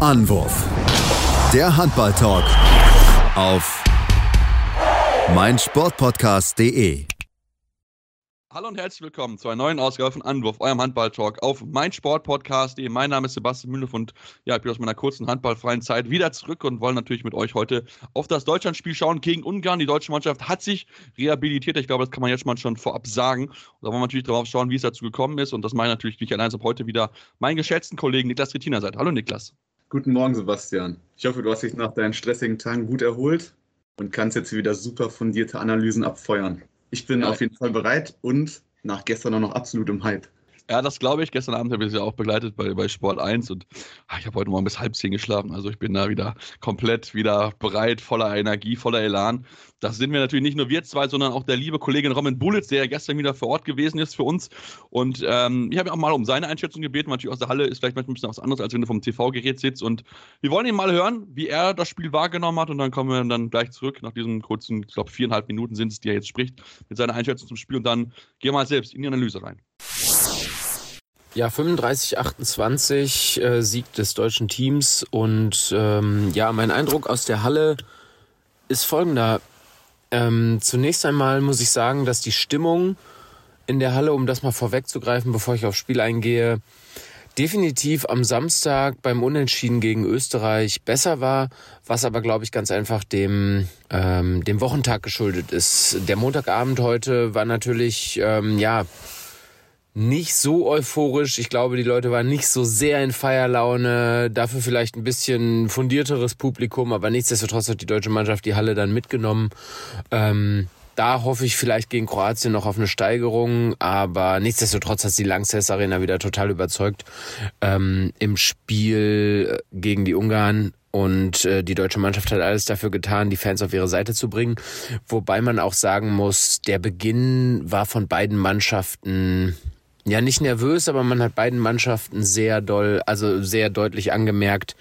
Anwurf. Der Handball-Talk auf meinsportpodcast.de. Hallo und herzlich willkommen zu einer neuen Ausgabe von Anwurf, eurem Handball-Talk auf meinsportpodcast.de. Mein Name ist Sebastian Mühlev und ja, ich bin aus meiner kurzen handballfreien Zeit wieder zurück und wollen natürlich mit euch heute auf das Deutschlandspiel schauen gegen Ungarn. Die deutsche Mannschaft hat sich rehabilitiert. Ich glaube, das kann man jetzt mal schon vorab sagen. Und da wollen wir natürlich darauf schauen, wie es dazu gekommen ist. Und das meine ich natürlich nicht allein, sondern heute wieder meinen geschätzten Kollegen Niklas Rettina seid. Hallo Niklas. Guten Morgen, Sebastian. Ich hoffe, du hast dich nach deinen stressigen Tagen gut erholt und kannst jetzt wieder super fundierte Analysen abfeuern. Ich bin ja. auf jeden Fall bereit und nach gestern auch noch absolut im Hype. Ja, das glaube ich. Gestern Abend habe ich sie auch begleitet bei, bei Sport 1 und ach, ich habe heute Morgen bis halb zehn geschlafen. Also ich bin da wieder komplett wieder bereit, voller Energie, voller Elan. Das sind wir natürlich nicht nur wir zwei, sondern auch der liebe Kollege Roman Bulitz, der ja gestern wieder vor Ort gewesen ist für uns. Und ähm, ich habe auch mal um seine Einschätzung gebeten. Natürlich aus der Halle ist vielleicht manchmal ein bisschen was anderes, als wenn du vom TV-Gerät sitzt. Und wir wollen ihn mal hören, wie er das Spiel wahrgenommen hat. Und dann kommen wir dann gleich zurück nach diesen kurzen, ich glaube, viereinhalb Minuten sind es, die er jetzt spricht, mit seiner Einschätzung zum Spiel. Und dann gehen wir mal selbst in die Analyse rein. Ja, 35, 28 äh, Sieg des deutschen Teams und ähm, ja, mein Eindruck aus der Halle ist folgender. Ähm, zunächst einmal muss ich sagen, dass die Stimmung in der Halle, um das mal vorwegzugreifen, bevor ich aufs Spiel eingehe, definitiv am Samstag beim Unentschieden gegen Österreich besser war, was aber, glaube ich, ganz einfach dem, ähm, dem Wochentag geschuldet ist. Der Montagabend heute war natürlich, ähm, ja, nicht so euphorisch. Ich glaube, die Leute waren nicht so sehr in Feierlaune. Dafür vielleicht ein bisschen fundierteres Publikum, aber nichtsdestotrotz hat die deutsche Mannschaft die Halle dann mitgenommen. Ähm, da hoffe ich vielleicht gegen Kroatien noch auf eine Steigerung, aber nichtsdestotrotz hat die Langsess Arena wieder total überzeugt ähm, im Spiel gegen die Ungarn. Und äh, die deutsche Mannschaft hat alles dafür getan, die Fans auf ihre Seite zu bringen. Wobei man auch sagen muss, der Beginn war von beiden Mannschaften ja nicht nervös, aber man hat beiden Mannschaften sehr doll, also sehr deutlich angemerkt,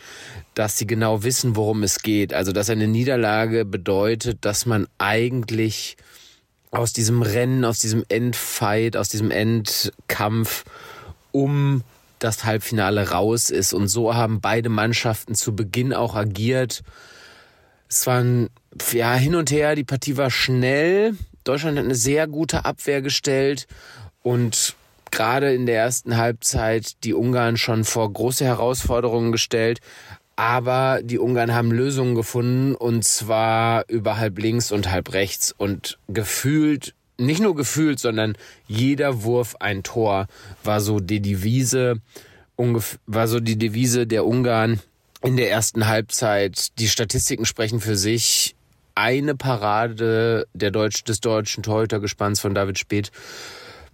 dass sie genau wissen, worum es geht. Also dass eine Niederlage bedeutet, dass man eigentlich aus diesem Rennen, aus diesem Endfight, aus diesem Endkampf um das Halbfinale raus ist. Und so haben beide Mannschaften zu Beginn auch agiert. Es waren ja hin und her, die Partie war schnell. Deutschland hat eine sehr gute Abwehr gestellt und gerade in der ersten Halbzeit die Ungarn schon vor große Herausforderungen gestellt. Aber die Ungarn haben Lösungen gefunden und zwar über halb links und halb rechts und gefühlt, nicht nur gefühlt, sondern jeder Wurf ein Tor war so die Devise, war so die Devise der Ungarn in der ersten Halbzeit. Die Statistiken sprechen für sich. Eine Parade der Deutsch, des deutschen Torhütergespanns von David Speth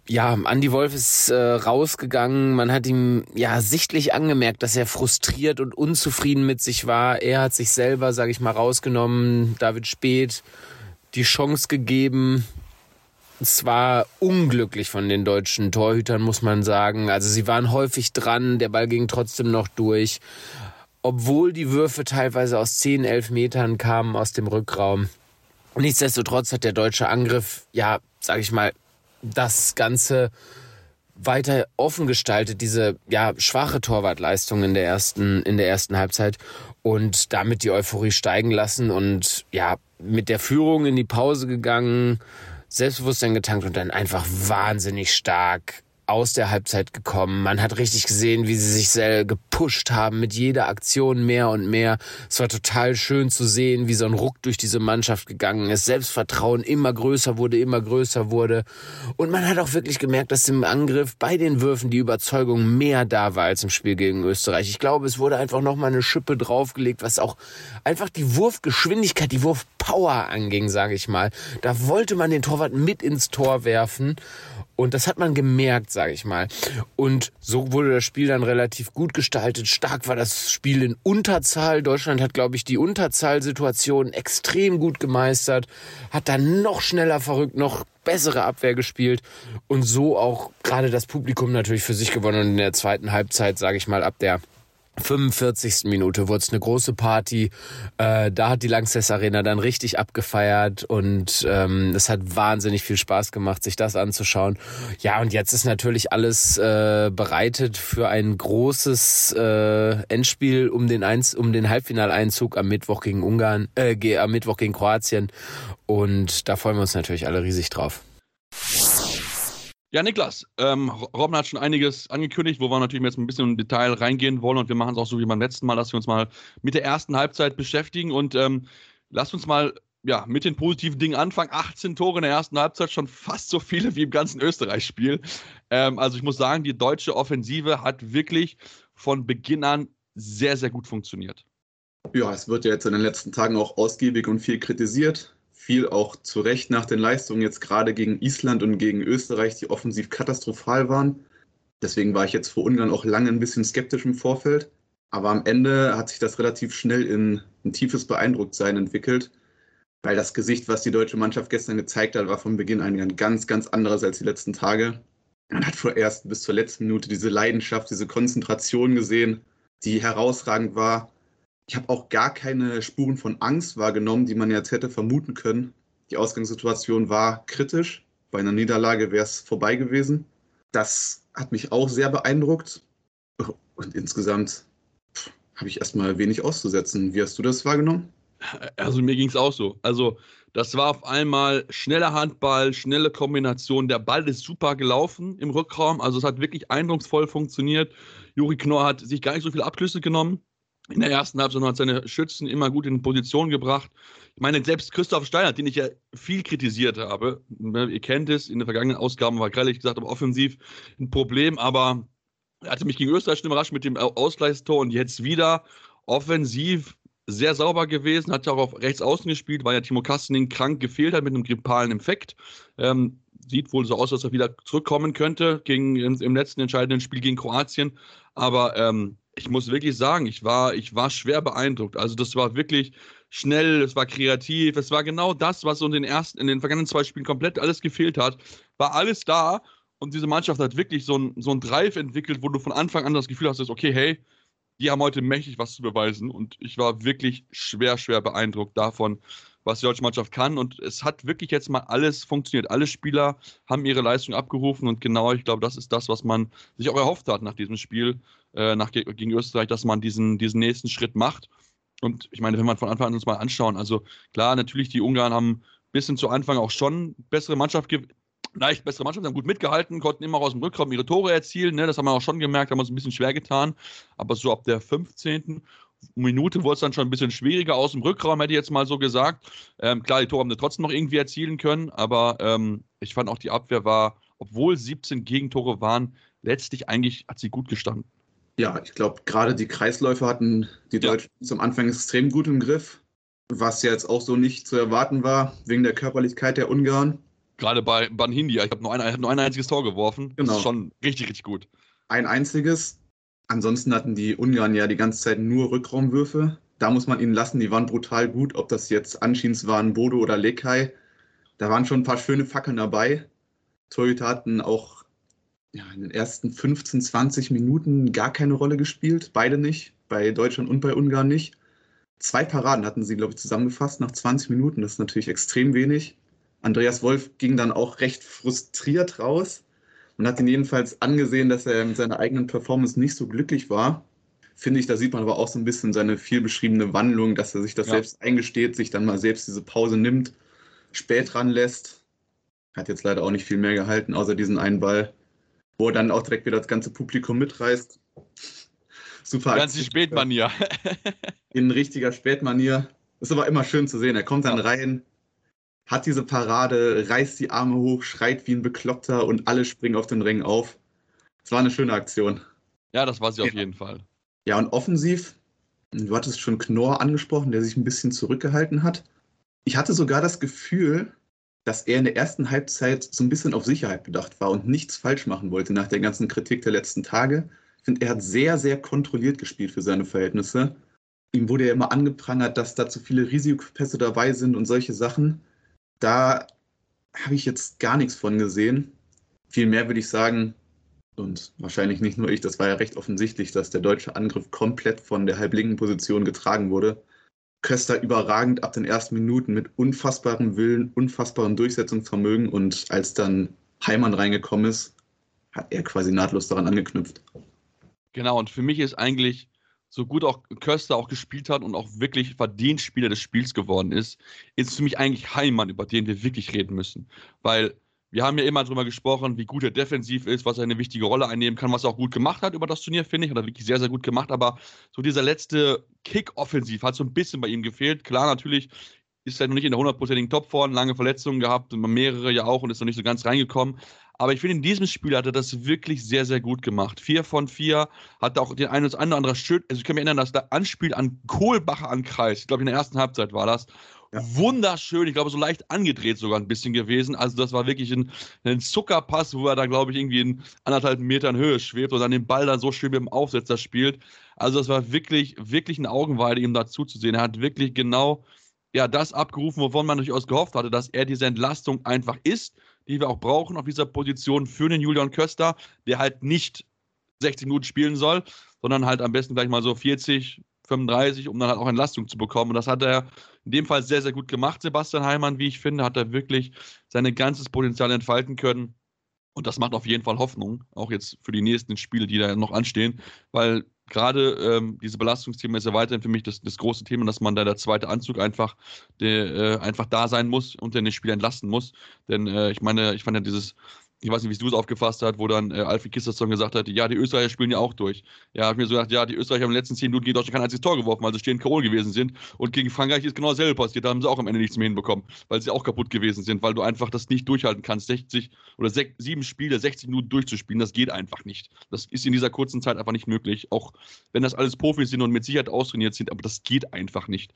ja, Andy Wolf ist äh, rausgegangen. Man hat ihm ja sichtlich angemerkt, dass er frustriert und unzufrieden mit sich war. Er hat sich selber, sage ich mal, rausgenommen. David Speth die Chance gegeben. Es war unglücklich von den deutschen Torhütern, muss man sagen. Also sie waren häufig dran, der Ball ging trotzdem noch durch. Obwohl die Würfe teilweise aus 10, 11 Metern kamen aus dem Rückraum. Nichtsdestotrotz hat der deutsche Angriff, ja, sage ich mal, das Ganze weiter offen gestaltet, diese ja schwache Torwartleistung in der ersten in der ersten Halbzeit und damit die Euphorie steigen lassen und ja mit der Führung in die Pause gegangen, Selbstbewusstsein getankt und dann einfach wahnsinnig stark aus der Halbzeit gekommen. Man hat richtig gesehen, wie sie sich sehr gepusht haben mit jeder Aktion mehr und mehr. Es war total schön zu sehen, wie so ein Ruck durch diese Mannschaft gegangen ist. Selbstvertrauen immer größer wurde, immer größer wurde. Und man hat auch wirklich gemerkt, dass im Angriff bei den Würfen die Überzeugung mehr da war als im Spiel gegen Österreich. Ich glaube, es wurde einfach nochmal eine Schippe draufgelegt, was auch einfach die Wurfgeschwindigkeit, die Wurfpower anging, sage ich mal. Da wollte man den Torwart mit ins Tor werfen. Und das hat man gemerkt, sage ich mal. Und so wurde das Spiel dann relativ gut gestaltet. Stark war das Spiel in Unterzahl. Deutschland hat, glaube ich, die Unterzahlsituation extrem gut gemeistert. Hat dann noch schneller verrückt, noch bessere Abwehr gespielt und so auch gerade das Publikum natürlich für sich gewonnen. Und in der zweiten Halbzeit, sage ich mal, ab der 45. Minute wurde es eine große Party. Äh, da hat die Langsess Arena dann richtig abgefeiert und ähm, es hat wahnsinnig viel Spaß gemacht, sich das anzuschauen. Ja, und jetzt ist natürlich alles äh, bereitet für ein großes äh, Endspiel um den, Einz um den Halbfinaleinzug am Mittwoch gegen Ungarn, äh, am Mittwoch gegen Kroatien. Und da freuen wir uns natürlich alle riesig drauf. Ja, Niklas, ähm, Robben hat schon einiges angekündigt, wo wir natürlich jetzt ein bisschen im Detail reingehen wollen und wir machen es auch so wie beim letzten Mal, dass wir uns mal mit der ersten Halbzeit beschäftigen und ähm, lasst uns mal ja, mit den positiven Dingen anfangen. 18 Tore in der ersten Halbzeit, schon fast so viele wie im ganzen Österreich-Spiel. Ähm, also ich muss sagen, die deutsche Offensive hat wirklich von Beginn an sehr, sehr gut funktioniert. Ja, es wird ja jetzt in den letzten Tagen auch ausgiebig und viel kritisiert viel auch zu Recht nach den Leistungen jetzt gerade gegen Island und gegen Österreich, die offensiv katastrophal waren. Deswegen war ich jetzt vor Ungarn auch lange ein bisschen skeptisch im Vorfeld. Aber am Ende hat sich das relativ schnell in ein tiefes Beeindrucktsein entwickelt, weil das Gesicht, was die deutsche Mannschaft gestern gezeigt hat, war von Beginn an ein ganz, ganz anderes als die letzten Tage. Man hat vorerst bis zur letzten Minute diese Leidenschaft, diese Konzentration gesehen, die herausragend war. Ich habe auch gar keine Spuren von Angst wahrgenommen, die man jetzt hätte vermuten können. Die Ausgangssituation war kritisch. Bei einer Niederlage wäre es vorbei gewesen. Das hat mich auch sehr beeindruckt. Und insgesamt habe ich erstmal wenig auszusetzen. Wie hast du das wahrgenommen? Also mir ging es auch so. Also das war auf einmal schneller Handball, schnelle Kombination. Der Ball ist super gelaufen im Rückraum. Also es hat wirklich eindrucksvoll funktioniert. Juri Knorr hat sich gar nicht so viele Abschlüsse genommen in der ersten Halbzeit hat seine Schützen immer gut in Position gebracht. Ich meine, selbst Christoph Steiner, den ich ja viel kritisiert habe, ne, ihr kennt es, in den vergangenen Ausgaben war ehrlich gesagt aber offensiv ein Problem, aber er hatte mich gegen Österreich schon überrascht mit dem Ausgleichstor und jetzt wieder offensiv sehr sauber gewesen, hat ja auch auf rechts außen gespielt, weil ja Timo Kastening krank gefehlt hat mit einem grippalen Infekt. Ähm, sieht wohl so aus, dass er wieder zurückkommen könnte gegen, im, im letzten entscheidenden Spiel gegen Kroatien. Aber ähm, ich muss wirklich sagen, ich war, ich war schwer beeindruckt. Also das war wirklich schnell, es war kreativ, es war genau das, was so in den ersten, in den vergangenen zwei Spielen komplett alles gefehlt hat. War alles da und diese Mannschaft hat wirklich so ein, so Drive entwickelt, wo du von Anfang an das Gefühl hast, okay, hey, die haben heute mächtig was zu beweisen und ich war wirklich schwer, schwer beeindruckt davon, was die deutsche Mannschaft kann. Und es hat wirklich jetzt mal alles funktioniert. Alle Spieler haben ihre Leistung abgerufen und genau, ich glaube, das ist das, was man sich auch erhofft hat nach diesem Spiel äh, nach, gegen Österreich, dass man diesen, diesen nächsten Schritt macht. Und ich meine, wenn man von Anfang an uns mal anschauen, also klar, natürlich, die Ungarn haben ein bisschen zu Anfang auch schon bessere Mannschaft, leicht bessere Mannschaft, haben gut mitgehalten, konnten immer aus dem Rückraum ihre Tore erzielen. Ne? Das haben wir auch schon gemerkt, haben uns ein bisschen schwer getan. Aber so ab der 15. Minute wurde es dann schon ein bisschen schwieriger aus dem Rückraum, hätte ich jetzt mal so gesagt. Ähm, klar, die Tore haben wir trotzdem noch irgendwie erzielen können, aber ähm, ich fand auch die Abwehr war, obwohl 17 Gegentore waren, letztlich eigentlich hat sie gut gestanden. Ja, ich glaube, gerade die Kreisläufe hatten die Deutschen ja. zum Anfang extrem gut im Griff, was jetzt auch so nicht zu erwarten war, wegen der Körperlichkeit der Ungarn. Gerade bei Banhindi, ich habe nur, hab nur ein einziges Tor geworfen. Genau. Das ist schon richtig, richtig gut. Ein einziges. Ansonsten hatten die Ungarn ja die ganze Zeit nur Rückraumwürfe. Da muss man ihnen lassen, die waren brutal gut. Ob das jetzt Anschins waren, Bodo oder Lekai. Da waren schon ein paar schöne Fackeln dabei. Torhüter hatten auch ja, in den ersten 15, 20 Minuten gar keine Rolle gespielt. Beide nicht. Bei Deutschland und bei Ungarn nicht. Zwei Paraden hatten sie, glaube ich, zusammengefasst nach 20 Minuten. Das ist natürlich extrem wenig. Andreas Wolf ging dann auch recht frustriert raus und hat ihn jedenfalls angesehen, dass er mit seiner eigenen Performance nicht so glücklich war. Finde ich, da sieht man aber auch so ein bisschen seine viel beschriebene Wandlung, dass er sich das ja. selbst eingesteht, sich dann mal selbst diese Pause nimmt, spät ranlässt. Hat jetzt leider auch nicht viel mehr gehalten, außer diesen einen Ball wo er dann auch direkt wieder das ganze Publikum mitreißt. Super. Ganz die Spätmanier. In richtiger Spätmanier. Ist aber immer schön zu sehen. Er kommt dann ja. rein, hat diese Parade, reißt die Arme hoch, schreit wie ein Bekloppter und alle springen auf den Ring auf. Es war eine schöne Aktion. Ja, das war sie ja. auf jeden Fall. Ja, und offensiv, du hattest schon Knorr angesprochen, der sich ein bisschen zurückgehalten hat. Ich hatte sogar das Gefühl, dass er in der ersten Halbzeit so ein bisschen auf Sicherheit bedacht war und nichts falsch machen wollte nach der ganzen Kritik der letzten Tage. Ich finde, er hat sehr, sehr kontrolliert gespielt für seine Verhältnisse. Ihm wurde ja immer angeprangert, dass da zu viele Risikopässe dabei sind und solche Sachen. Da habe ich jetzt gar nichts von gesehen. Vielmehr würde ich sagen, Und wahrscheinlich nicht nur ich, das war ja recht offensichtlich, dass der deutsche Angriff komplett von der halblinken Position getragen wurde. Köster überragend ab den ersten Minuten mit unfassbarem Willen, unfassbarem Durchsetzungsvermögen und als dann Heimann reingekommen ist, hat er quasi nahtlos daran angeknüpft. Genau, und für mich ist eigentlich so gut auch Köster auch gespielt hat und auch wirklich verdient Spieler des Spiels geworden ist, ist für mich eigentlich Heimann, über den wir wirklich reden müssen. Weil wir haben ja immer darüber gesprochen, wie gut er defensiv ist, was er eine wichtige Rolle einnehmen kann, was er auch gut gemacht hat über das Turnier, finde ich. Hat er wirklich sehr, sehr gut gemacht. Aber so dieser letzte Kick-Offensiv hat so ein bisschen bei ihm gefehlt. Klar, natürlich ist er noch nicht in der hundertprozentigen Topform, lange Verletzungen gehabt, mehrere ja auch und ist noch nicht so ganz reingekommen. Aber ich finde, in diesem Spiel hat er das wirklich sehr, sehr gut gemacht. Vier von vier, hat auch den einen oder anderen schön, also ich kann mich erinnern, dass da anspielt an Kohlbacher an Kreis. Ich glaube, in der ersten Halbzeit war das. Ja. Wunderschön, ich glaube, so leicht angedreht sogar ein bisschen gewesen. Also, das war wirklich ein, ein Zuckerpass, wo er da, glaube ich, irgendwie in anderthalb Metern Höhe schwebt und dann den Ball dann so schön mit dem Aufsetzer spielt. Also, das war wirklich, wirklich eine Augenweide, ihm dazu zu sehen. Er hat wirklich genau ja, das abgerufen, wovon man durchaus gehofft hatte, dass er diese Entlastung einfach ist die wir auch brauchen auf dieser Position für den Julian Köster, der halt nicht 60 Minuten spielen soll, sondern halt am besten gleich mal so 40, 35, um dann halt auch Entlastung zu bekommen. Und das hat er in dem Fall sehr, sehr gut gemacht, Sebastian Heimann, wie ich finde, hat er wirklich sein ganzes Potenzial entfalten können. Und das macht auf jeden Fall Hoffnung, auch jetzt für die nächsten Spiele, die da noch anstehen, weil gerade ähm, diese Belastungsthema ist ja weiterhin für mich das, das, große Thema, dass man da der zweite Anzug einfach, der, äh, einfach da sein muss und den Spiel entlasten muss. Denn äh, ich meine, ich fand ja dieses ich weiß nicht, wie du es aufgefasst hast, wo dann äh, Alfred Kisterson gesagt hat, ja, die Österreicher spielen ja auch durch. Ja, habe mir so gedacht, ja, die Österreicher haben in den letzten zehn Minuten gegen Deutschland kein einziges Tor geworfen, weil sie stehen K.O. gewesen sind. Und gegen Frankreich ist genau dasselbe passiert. Da haben sie auch am Ende nichts mehr hinbekommen, weil sie auch kaputt gewesen sind, weil du einfach das nicht durchhalten kannst, 60 oder 6, sieben Spiele, 60 Minuten durchzuspielen. Das geht einfach nicht. Das ist in dieser kurzen Zeit einfach nicht möglich. Auch wenn das alles Profis sind und mit Sicherheit austrainiert sind, aber das geht einfach nicht.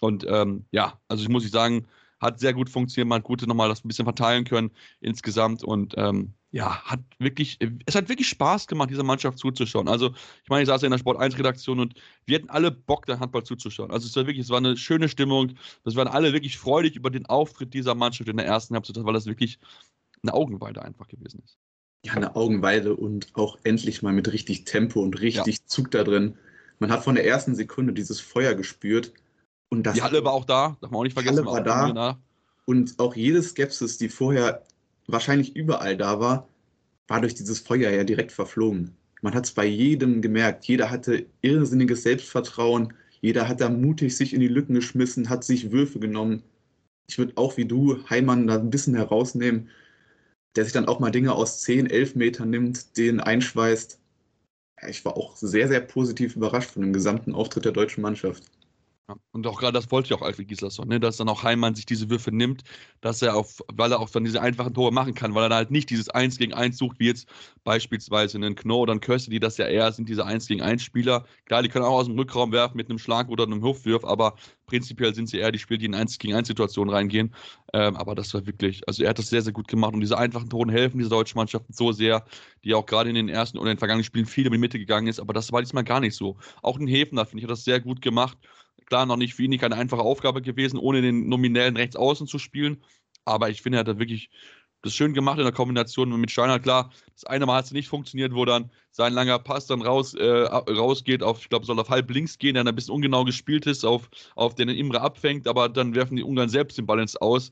Und ähm, ja, also ich muss ich sagen, hat sehr gut funktioniert. Man hat gut nochmal das ein bisschen verteilen können insgesamt und ähm, ja, hat wirklich, es hat wirklich Spaß gemacht, dieser Mannschaft zuzuschauen. Also, ich meine, ich saß ja in der Sport 1 Redaktion und wir hatten alle Bock, der Handball zuzuschauen. Also, es war wirklich, es war eine schöne Stimmung. Das waren alle wirklich freudig über den Auftritt dieser Mannschaft in der ersten Halbzeit, weil das wirklich eine Augenweide einfach gewesen ist. Ja, eine Augenweide und auch endlich mal mit richtig Tempo und richtig ja. Zug da drin. Man hat von der ersten Sekunde dieses Feuer gespürt. Und das die Halle war auch da, darf man auch nicht vergessen. Halle war da. Und auch jede Skepsis, die vorher wahrscheinlich überall da war, war durch dieses Feuer ja direkt verflogen. Man hat es bei jedem gemerkt. Jeder hatte irrsinniges Selbstvertrauen. Jeder hat da mutig sich in die Lücken geschmissen, hat sich Würfe genommen. Ich würde auch wie du Heimann da ein bisschen herausnehmen, der sich dann auch mal Dinge aus 10, 11 Metern nimmt, den einschweißt. Ich war auch sehr, sehr positiv überrascht von dem gesamten Auftritt der deutschen Mannschaft. Ja, und auch gerade das wollte ja auch Alfred Gislason, ne? dass dann auch Heimann sich diese Würfe nimmt, dass er auf, weil er auch dann diese einfachen Tore machen kann, weil er halt nicht dieses 1 gegen 1 sucht, wie jetzt beispielsweise einen Knorr oder einen Köste, die das ja eher sind, diese 1 gegen 1 Spieler. Klar, die können auch aus dem Rückraum werfen mit einem Schlag oder einem Hofwurf, aber prinzipiell sind sie eher die Spieler, die in 1 gegen 1 Situationen reingehen. Ähm, aber das war wirklich, also er hat das sehr, sehr gut gemacht und diese einfachen Tore helfen dieser deutschen Mannschaften so sehr, die auch gerade in den ersten oder in den vergangenen Spielen viel in die Mitte gegangen ist, aber das war diesmal gar nicht so. Auch ein Häfner, finde ich, hat das sehr gut gemacht Klar, noch nicht wenig eine einfache Aufgabe gewesen, ohne den nominellen Rechtsaußen zu spielen. Aber ich finde, er hat da wirklich das schön gemacht in der Kombination mit Steiner. Klar, das eine Mal hat es nicht funktioniert, wo dann sein langer Pass dann raus, äh, rausgeht auf, ich glaube, soll auf halb links gehen, der dann ein bisschen ungenau gespielt ist, auf, auf den Imre abfängt, aber dann werfen die Ungarn selbst den Ball ins Aus.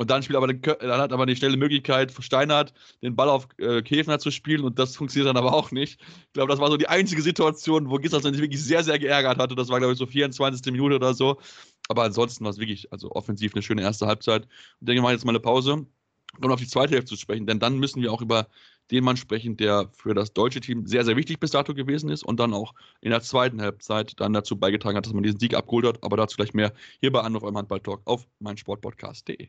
Und dann spielt aber dann hat aber eine schnelle Möglichkeit, Steinhardt den Ball auf äh, Käfner zu spielen und das funktioniert dann aber auch nicht. Ich glaube, das war so die einzige Situation, wo Gisdol sich wirklich sehr, sehr geärgert hatte. Das war, glaube ich, so 24. Minute oder so. Aber ansonsten war es wirklich, also offensiv eine schöne erste Halbzeit. Und denke, wir machen jetzt mal eine Pause, um auf die zweite Hälfte zu sprechen, denn dann müssen wir auch über den Mann sprechen, der für das deutsche Team sehr, sehr wichtig bis dato gewesen ist und dann auch in der zweiten Halbzeit dann dazu beigetragen hat, dass man diesen Sieg abgeholt hat. Aber dazu gleich mehr hier bei Anruf eurem Handball-Talk auf meinsportpodcast.de.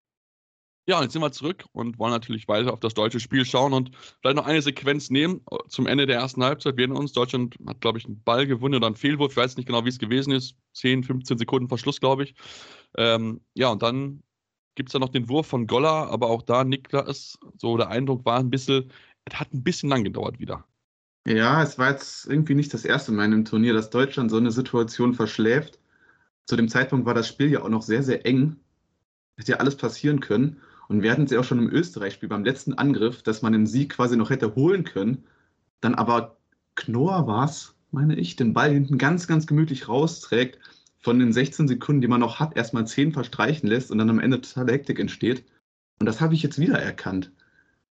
Ja, jetzt sind wir zurück und wollen natürlich weiter auf das deutsche Spiel schauen und vielleicht noch eine Sequenz nehmen zum Ende der ersten Halbzeit. Erinnern uns, Deutschland hat, glaube ich, einen Ball gewonnen oder einen Fehlwurf. Ich weiß nicht genau, wie es gewesen ist. 10, 15 Sekunden Verschluss, glaube ich. Ähm, ja, und dann gibt es da noch den Wurf von Goller, aber auch da, Niklas, so der Eindruck war ein bisschen, es hat ein bisschen lang gedauert wieder. Ja, es war jetzt irgendwie nicht das erste Mal in einem Turnier, dass Deutschland so eine Situation verschläft. Zu dem Zeitpunkt war das Spiel ja auch noch sehr, sehr eng. Hätte ja alles passieren können. Und wir hatten es ja auch schon im Österreich-Spiel beim letzten Angriff, dass man den Sieg quasi noch hätte holen können. Dann aber Knorr war es, meine ich, den Ball hinten ganz, ganz gemütlich rausträgt, von den 16 Sekunden, die man noch hat, erstmal 10 verstreichen lässt und dann am Ende totale Hektik entsteht. Und das habe ich jetzt wieder erkannt.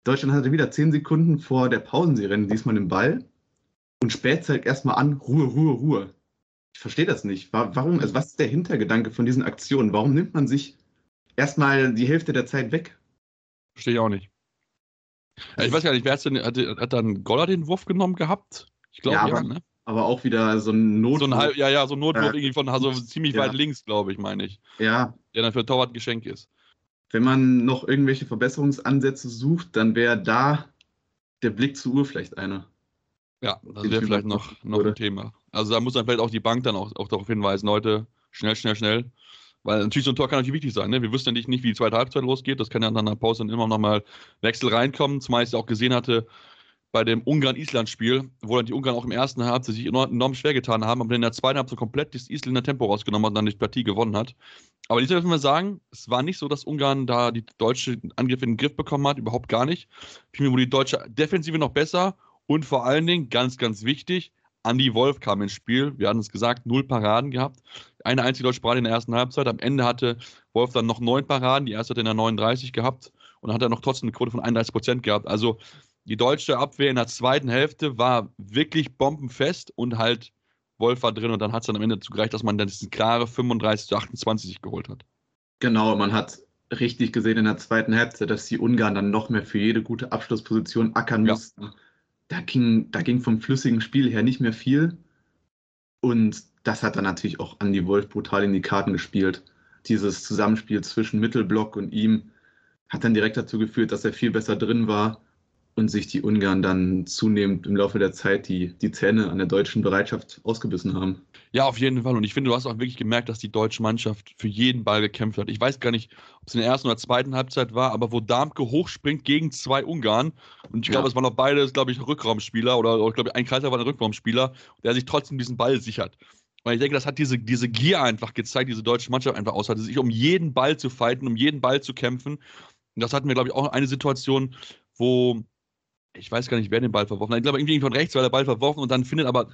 Deutschland hatte wieder 10 Sekunden vor der Pausenserie diesmal den Ball und spät zeigt erstmal an, Ruhe, Ruhe, Ruhe. Ich verstehe das nicht. Warum, also was ist der Hintergedanke von diesen Aktionen? Warum nimmt man sich erstmal die Hälfte der Zeit weg. Verstehe ich auch nicht. Ja, ich weiß gar nicht, wer denn, hat, hat dann Goller den Wurf genommen gehabt? Ich glaube, ja, ja, ne? aber auch wieder so ein Notwurf. So ein, ja, ja, so ein Notwurf äh, irgendwie von also ziemlich ja. weit links, glaube ich, meine ich. Ja. Der dann für Torwart Geschenk ist. Wenn man noch irgendwelche Verbesserungsansätze sucht, dann wäre da der Blick zur Uhr vielleicht einer. Ja, das wäre vielleicht noch, noch ein Thema. Also da muss dann vielleicht auch die Bank dann auch, auch darauf hinweisen, Leute, schnell, schnell, schnell. Weil natürlich so ein Tor kann natürlich wichtig sein. Ne? Wir wüssten ja nicht, wie die zweite Halbzeit losgeht. Das kann ja nach einer Pause dann immer noch mal Wechsel reinkommen. Zumal ich es auch gesehen hatte bei dem Ungarn-Island-Spiel, wo dann die Ungarn auch im ersten Halbzeit sich enorm schwer getan haben, aber in der zweiten Halbzeit komplett das Isländer Tempo rausgenommen hat und dann die Partie gewonnen hat. Aber ich dürfen wir sagen, es war nicht so, dass Ungarn da die deutsche Angriffe in den Griff bekommen hat, überhaupt gar nicht. Vielmehr wurde die deutsche Defensive noch besser und vor allen Dingen, ganz, ganz wichtig, Andy Wolf kam ins Spiel. Wir hatten es gesagt, null Paraden gehabt. Eine einzige deutsche Parade in der ersten Halbzeit. Am Ende hatte Wolf dann noch neun Paraden. Die erste hat er in der 39 gehabt. Und dann hat er noch trotzdem eine Quote von 31 Prozent gehabt. Also die deutsche Abwehr in der zweiten Hälfte war wirklich bombenfest und halt Wolf war drin. Und dann hat es dann am Ende dazu gereicht, dass man dann diesen klare 35 zu 28 sich geholt hat. Genau, man hat richtig gesehen in der zweiten Hälfte, dass die Ungarn dann noch mehr für jede gute Abschlussposition ackern ja. mussten da ging, da ging vom flüssigen Spiel her nicht mehr viel. Und das hat dann natürlich auch Andy Wolf brutal in die Karten gespielt. Dieses Zusammenspiel zwischen Mittelblock und ihm hat dann direkt dazu geführt, dass er viel besser drin war und sich die Ungarn dann zunehmend im Laufe der Zeit die, die Zähne an der deutschen Bereitschaft ausgebissen haben. Ja, auf jeden Fall. Und ich finde, du hast auch wirklich gemerkt, dass die deutsche Mannschaft für jeden Ball gekämpft hat. Ich weiß gar nicht, ob es in der ersten oder zweiten Halbzeit war, aber wo Darmke hochspringt gegen zwei Ungarn, und ich glaube, es waren noch beide, glaube ich, Rückraumspieler oder, oder glaube ich, ein Kaiser war ein Rückraumspieler, der sich trotzdem diesen Ball sichert. Und ich denke, das hat diese, diese Gier einfach gezeigt, diese deutsche Mannschaft einfach aus hatte, sich um jeden Ball zu fighten, um jeden Ball zu kämpfen. Und das hatten wir, glaube ich, auch eine Situation, wo ich weiß gar nicht, wer den Ball verworfen hat. Ich glaube, irgendwie von rechts war der Ball verworfen und dann findet aber,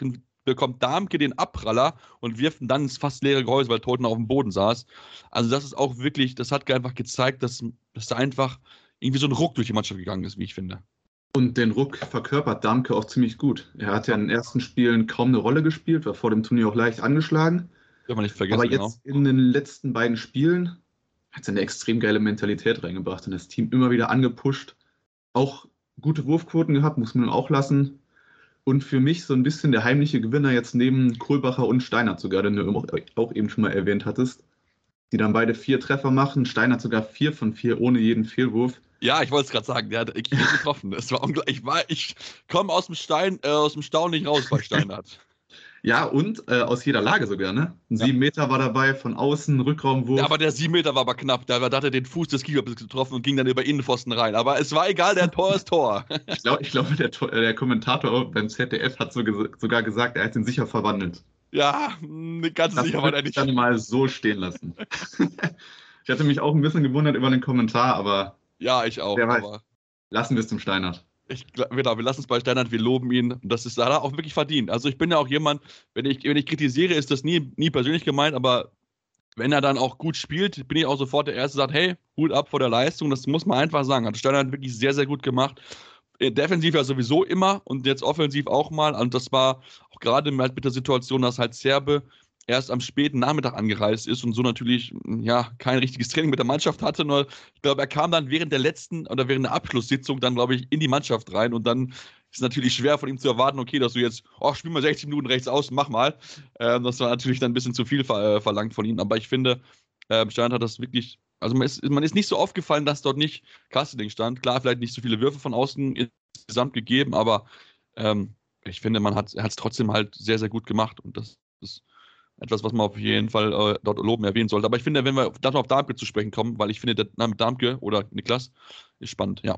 bekommt Darmke den Abpraller und wirft ihn dann ins fast leere Gehäuse, weil Toten auf dem Boden saß. Also, das ist auch wirklich, das hat einfach gezeigt, dass, dass da einfach irgendwie so ein Ruck durch die Mannschaft gegangen ist, wie ich finde. Und den Ruck verkörpert Darmke auch ziemlich gut. Er hat ja in den ersten Spielen kaum eine Rolle gespielt, war vor dem Turnier auch leicht angeschlagen. Darf man nicht vergessen, Aber jetzt genau. in den letzten beiden Spielen hat er eine extrem geile Mentalität reingebracht und das Team immer wieder angepusht. Auch gute Wurfquoten gehabt, muss man auch lassen. Und für mich so ein bisschen der heimliche Gewinner jetzt neben Kohlbacher und Steinert sogar, den du auch eben schon mal erwähnt hattest. Die dann beide vier Treffer machen. Steinert sogar vier von vier ohne jeden Fehlwurf. Ja, ich wollte es gerade sagen, der hat getroffen. Das war unglaublich. Ich, ich komme aus dem Stein, äh, aus dem Staunen nicht raus bei Steinert. Ja, und äh, aus jeder Lage sogar, ne? Ein ja. 7 Meter war dabei, von außen, Rückraumwurf. Ja, aber der 7 Meter war aber knapp. Da, da hat er den Fuß des Keepers getroffen und ging dann über Innenpfosten rein. Aber es war egal, der Tor ist Tor. ich glaube, ich glaub, der, der, Kommentator beim ZDF hat so, sogar gesagt, er hat ihn sicher verwandelt. Ja, ganz das sicher war er nicht. Ich dann mal so stehen lassen. ich hatte mich auch ein bisschen gewundert über den Kommentar, aber. Ja, ich auch. Weiß, lassen wir es zum Steinert ich, genau, wir lassen es bei Steinert, wir loben ihn. Das ist, da auch wirklich verdient. Also ich bin ja auch jemand, wenn ich, wenn ich kritisiere, ist das nie, nie persönlich gemeint, aber wenn er dann auch gut spielt, bin ich auch sofort der Erste, der sagt, hey, Hut ab vor der Leistung. Das muss man einfach sagen. Hat Steinert wirklich sehr, sehr gut gemacht. Äh, defensiv ja sowieso immer und jetzt offensiv auch mal. Und das war auch gerade mit der Situation, dass halt Serbe erst am späten Nachmittag angereist ist und so natürlich ja kein richtiges Training mit der Mannschaft hatte. Nur ich glaube, er kam dann während der letzten oder während der Abschlusssitzung dann, glaube ich, in die Mannschaft rein und dann ist es natürlich schwer von ihm zu erwarten, okay, dass du jetzt, oh, spiel mal 60 Minuten rechts aus, mach mal. Ähm, das war natürlich dann ein bisschen zu viel ver äh, verlangt von ihm. Aber ich finde, äh, Stein hat das wirklich Also man ist, man ist nicht so aufgefallen, dass dort nicht Kasteling stand. Klar, vielleicht nicht so viele Würfe von außen insgesamt gegeben, aber ähm, ich finde, man hat es trotzdem halt sehr, sehr gut gemacht und das ist etwas, was man auf jeden Fall äh, dort loben erwähnen sollte. Aber ich finde, wenn wir dann auf Darmke zu sprechen kommen, weil ich finde, der Name Darmke oder Niklas ist spannend, ja.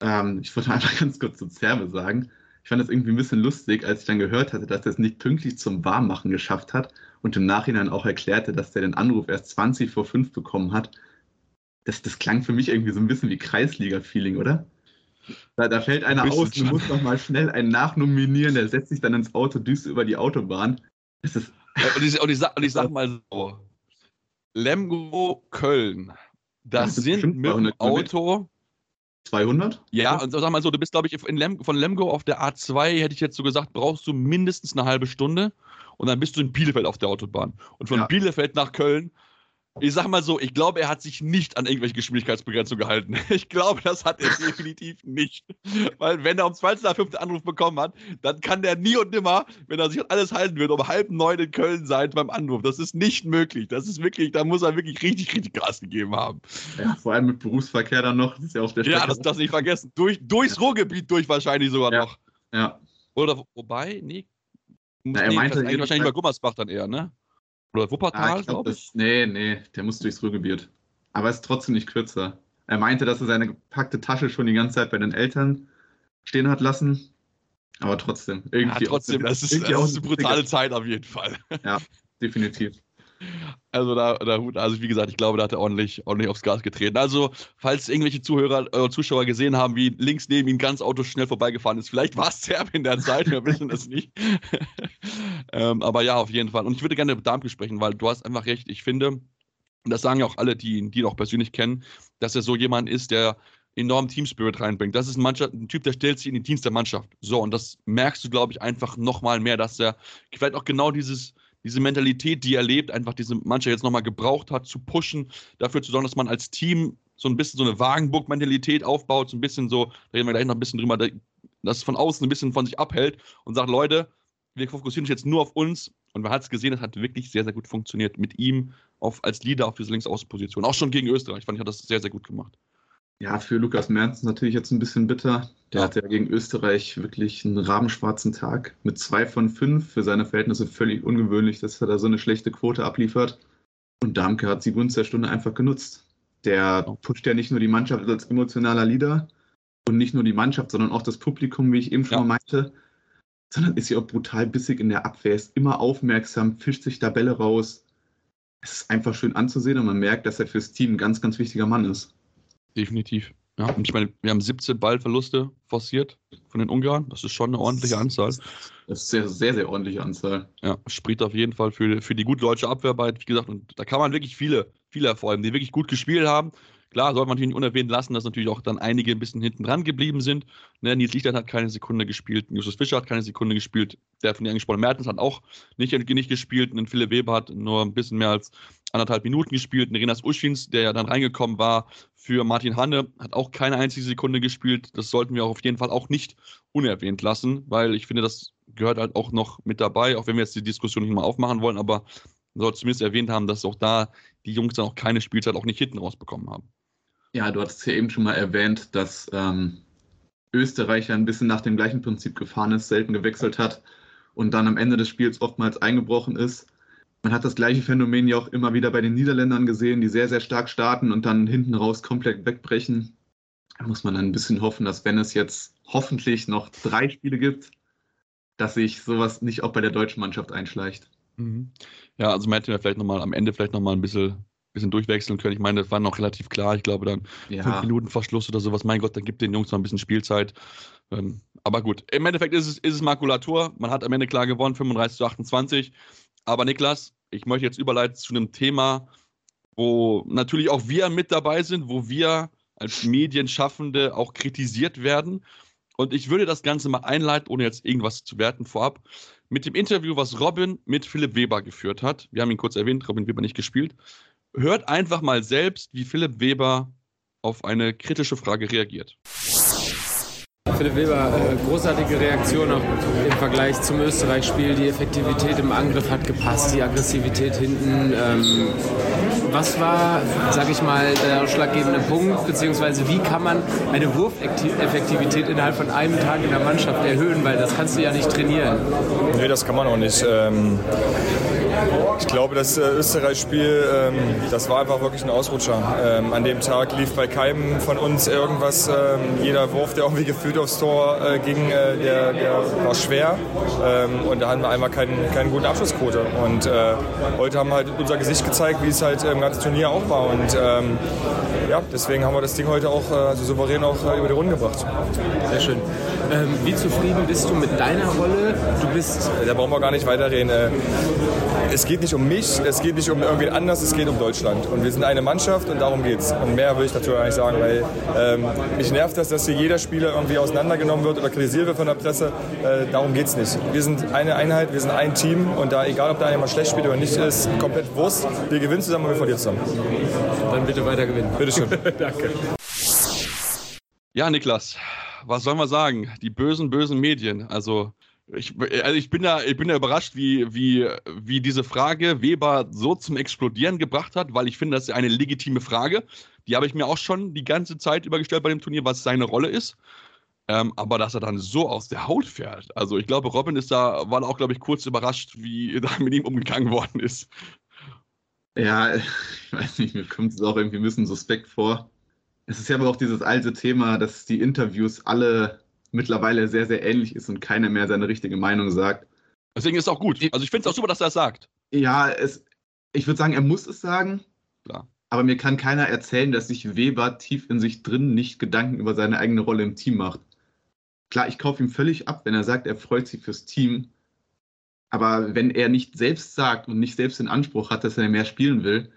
Ähm, ich wollte einfach ganz kurz zu Zerbe sagen. Ich fand das irgendwie ein bisschen lustig, als ich dann gehört hatte, dass er es nicht pünktlich zum Warmmachen geschafft hat und im Nachhinein auch erklärte, dass der den Anruf erst 20 vor 5 bekommen hat. Das, das klang für mich irgendwie so ein bisschen wie Kreisliga-Feeling, oder? Da, da, fällt einer aus, du musst noch mal schnell einen nachnominieren, der setzt sich dann ins Auto, düst über die Autobahn. Das ist und, ich, und, ich sag, und ich sag mal so: Lemgo Köln, das, das sind mit dem Auto. 200? Ja, und sag mal so, du bist, glaube ich, Lem von Lemgo auf der A2, hätte ich jetzt so gesagt, brauchst du mindestens eine halbe Stunde und dann bist du in Bielefeld auf der Autobahn. Und von ja. Bielefeld nach Köln ich sag mal so, ich glaube, er hat sich nicht an irgendwelche Geschwindigkeitsbegrenzungen gehalten. Ich glaube, das hat er definitiv nicht. Weil wenn er um 20.05 den Anruf bekommen hat, dann kann der nie und nimmer, wenn er sich an alles halten wird, um halb neun in Köln sein beim Anruf. Das ist nicht möglich. Das ist wirklich, da muss er wirklich richtig, richtig Gas gegeben haben. Ja, vor allem mit Berufsverkehr dann noch. Das ist ja, auf der ja das darfst du nicht vergessen. Durch, durchs Ruhrgebiet durch wahrscheinlich sogar ja. noch. Ja. Oder wobei, nee. Na, er nee, meinte wahrscheinlich bei Gummersbach dann eher, ne? Oder Wuppertal, ah, glaube ich. Nee, nee, der muss durchs Ruhrgebiet. Aber ist trotzdem nicht kürzer. Er meinte, dass er seine gepackte Tasche schon die ganze Zeit bei den Eltern stehen hat lassen. Aber trotzdem. Irgendwie ja, trotzdem, das ist, das ist eine brutale Zeit auf jeden Fall. Ja, definitiv. Also da, da, also wie gesagt, ich glaube, da hat er ordentlich, ordentlich aufs Gas getreten. Also, falls irgendwelche Zuhörer oder äh, Zuschauer gesehen haben, wie links neben ihm ganz Auto schnell vorbeigefahren ist, vielleicht war es Serb in der Zeit, wir wissen es nicht. ähm, aber ja, auf jeden Fall. Und ich würde gerne mit Darmke sprechen, weil du hast einfach recht. Ich finde, und das sagen ja auch alle, die, die ihn auch persönlich kennen, dass er so jemand ist, der enorm Teamspirit reinbringt. Das ist ein, Mannschaft, ein Typ, der stellt sich in den Dienst der Mannschaft. So, und das merkst du, glaube ich, einfach nochmal mehr, dass er vielleicht auch genau dieses diese Mentalität, die er lebt, einfach diese Mannschaft jetzt nochmal gebraucht hat, zu pushen, dafür zu sorgen, dass man als Team so ein bisschen so eine Wagenburg-Mentalität aufbaut, so ein bisschen so, da reden wir gleich noch ein bisschen drüber, dass es von außen ein bisschen von sich abhält und sagt, Leute, wir fokussieren uns jetzt nur auf uns und man hat es gesehen, es hat wirklich sehr, sehr gut funktioniert mit ihm auf, als Leader auf diese Linksaußenposition. Auch schon gegen Österreich, fand ich, hat das sehr, sehr gut gemacht. Ja, für Lukas Merz natürlich jetzt ein bisschen bitter. Der hatte ja gegen Österreich wirklich einen rabenschwarzen Tag mit zwei von fünf. Für seine Verhältnisse völlig ungewöhnlich, dass er da so eine schlechte Quote abliefert. Und Damke hat die Gunst der Stunde einfach genutzt. Der pusht ja nicht nur die Mannschaft als emotionaler Leader und nicht nur die Mannschaft, sondern auch das Publikum, wie ich eben schon ja. mal meinte, sondern ist ja auch brutal bissig in der Abwehr, ist immer aufmerksam, fischt sich da Bälle raus. Es ist einfach schön anzusehen und man merkt, dass er fürs Team ein ganz, ganz wichtiger Mann ist. Definitiv. Ja, und ich meine, wir haben 17 Ballverluste forciert von den Ungarn. Das ist schon eine ordentliche Anzahl. Das ist eine sehr, sehr, sehr ordentliche Anzahl. Ja, spricht auf jeden Fall für, für die gute deutsche Abwehrarbeit. Wie gesagt, und da kann man wirklich viele, viele hervorheben, die wirklich gut gespielt haben. Klar, sollte man natürlich nicht unerwähnt lassen, dass natürlich auch dann einige ein bisschen hinten dran geblieben sind. Ne, Nils Lichtern hat keine Sekunde gespielt, Justus Fischer hat keine Sekunde gespielt, der von dir angesprochene Mertens hat auch nicht, nicht gespielt und Philipp Weber hat nur ein bisschen mehr als anderthalb Minuten gespielt. Renas Uschins, der ja dann reingekommen war für Martin Hanne, hat auch keine einzige Sekunde gespielt. Das sollten wir auch auf jeden Fall auch nicht unerwähnt lassen, weil ich finde, das gehört halt auch noch mit dabei, auch wenn wir jetzt die Diskussion nicht mal aufmachen wollen, aber man soll zumindest erwähnt haben, dass auch da die Jungs dann auch keine Spielzeit auch nicht hinten rausbekommen haben. Ja, du hattest ja eben schon mal erwähnt, dass ähm, Österreich ja ein bisschen nach dem gleichen Prinzip gefahren ist, selten gewechselt hat und dann am Ende des Spiels oftmals eingebrochen ist. Man hat das gleiche Phänomen ja auch immer wieder bei den Niederländern gesehen, die sehr, sehr stark starten und dann hinten raus komplett wegbrechen. Da muss man dann ein bisschen hoffen, dass wenn es jetzt hoffentlich noch drei Spiele gibt, dass sich sowas nicht auch bei der deutschen Mannschaft einschleicht. Mhm. Ja, also man hätte ja vielleicht nochmal am Ende vielleicht nochmal ein bisschen, bisschen durchwechseln können. Ich meine, das war noch relativ klar. Ich glaube, dann ja. fünf Minuten Verschluss oder sowas. Mein Gott, dann gibt den Jungs noch ein bisschen Spielzeit. Ähm, aber gut, im Endeffekt ist es, ist es Makulatur. Man hat am Ende klar gewonnen, 35 zu 28. Aber Niklas, ich möchte jetzt überleiten zu einem Thema, wo natürlich auch wir mit dabei sind, wo wir als Medienschaffende auch kritisiert werden. Und ich würde das Ganze mal einleiten, ohne jetzt irgendwas zu werten vorab, mit dem Interview, was Robin mit Philipp Weber geführt hat. Wir haben ihn kurz erwähnt, Robin Weber nicht gespielt. Hört einfach mal selbst, wie Philipp Weber auf eine kritische Frage reagiert. Philipp Weber, äh, großartige Reaktion auch im Vergleich zum Österreich-Spiel. Die Effektivität im Angriff hat gepasst, die Aggressivität hinten. Ähm, was war, sag ich mal, der ausschlaggebende Punkt, beziehungsweise wie kann man eine Wurfeffektivität innerhalb von einem Tag in der Mannschaft erhöhen? Weil das kannst du ja nicht trainieren. Nee, das kann man auch nicht. Ähm ich glaube, das äh, Österreich-Spiel, ähm, das war einfach wirklich ein Ausrutscher. Ähm, an dem Tag lief bei keinem von uns irgendwas. Ähm, jeder Wurf, der irgendwie gefühlt aufs Tor äh, ging, äh, der, der, war schwer. Und da hatten wir einmal keinen, keinen guten Abschlussquote. Und heute haben wir halt unser Gesicht gezeigt, wie es halt im ganzen Turnier auch war. Und ja, deswegen haben wir das Ding heute auch also souverän auch über die Runde gebracht. Sehr schön. Ähm, wie zufrieden bist du mit deiner Rolle? Du bist. Da brauchen wir gar nicht weiterreden. Es geht nicht um mich, es geht nicht um irgendwen anders, es geht um Deutschland. Und wir sind eine Mannschaft und darum geht's. Und mehr will ich dazu gar nicht sagen, weil ähm, mich nervt das, dass hier jeder Spieler irgendwie auseinandergenommen wird oder kritisiert wird von der Presse. Äh, darum geht's nicht. Wir sind eine Einheit, wir sind ein Team und da, egal ob da jemand schlecht spielt oder nicht, ist komplett Wurst. Wir gewinnen zusammen und wir verlieren zusammen. Dann bitte weiter gewinnen. Bitteschön. Danke. Ja, Niklas, was soll man sagen? Die bösen, bösen Medien. Also ich, also ich bin da, ich bin da überrascht, wie, wie, wie diese Frage Weber so zum Explodieren gebracht hat, weil ich finde, das ist eine legitime Frage. Die habe ich mir auch schon die ganze Zeit übergestellt bei dem Turnier, was seine Rolle ist. Ähm, aber dass er dann so aus der Haut fährt. Also ich glaube, Robin ist da, war auch, glaube ich, kurz überrascht, wie da mit ihm umgegangen worden ist. Ja, ich weiß nicht, mir kommt es auch irgendwie ein bisschen suspekt vor. Es ist ja aber auch dieses alte Thema, dass die Interviews alle mittlerweile sehr, sehr ähnlich ist und keiner mehr seine richtige Meinung sagt. Deswegen ist es auch gut. Also ich finde es auch super, dass er das sagt. Ja, es, ich würde sagen, er muss es sagen. Klar. Aber mir kann keiner erzählen, dass sich Weber tief in sich drin nicht Gedanken über seine eigene Rolle im Team macht. Klar, ich kaufe ihm völlig ab, wenn er sagt, er freut sich fürs Team. Aber wenn er nicht selbst sagt und nicht selbst den Anspruch hat, dass er mehr spielen will,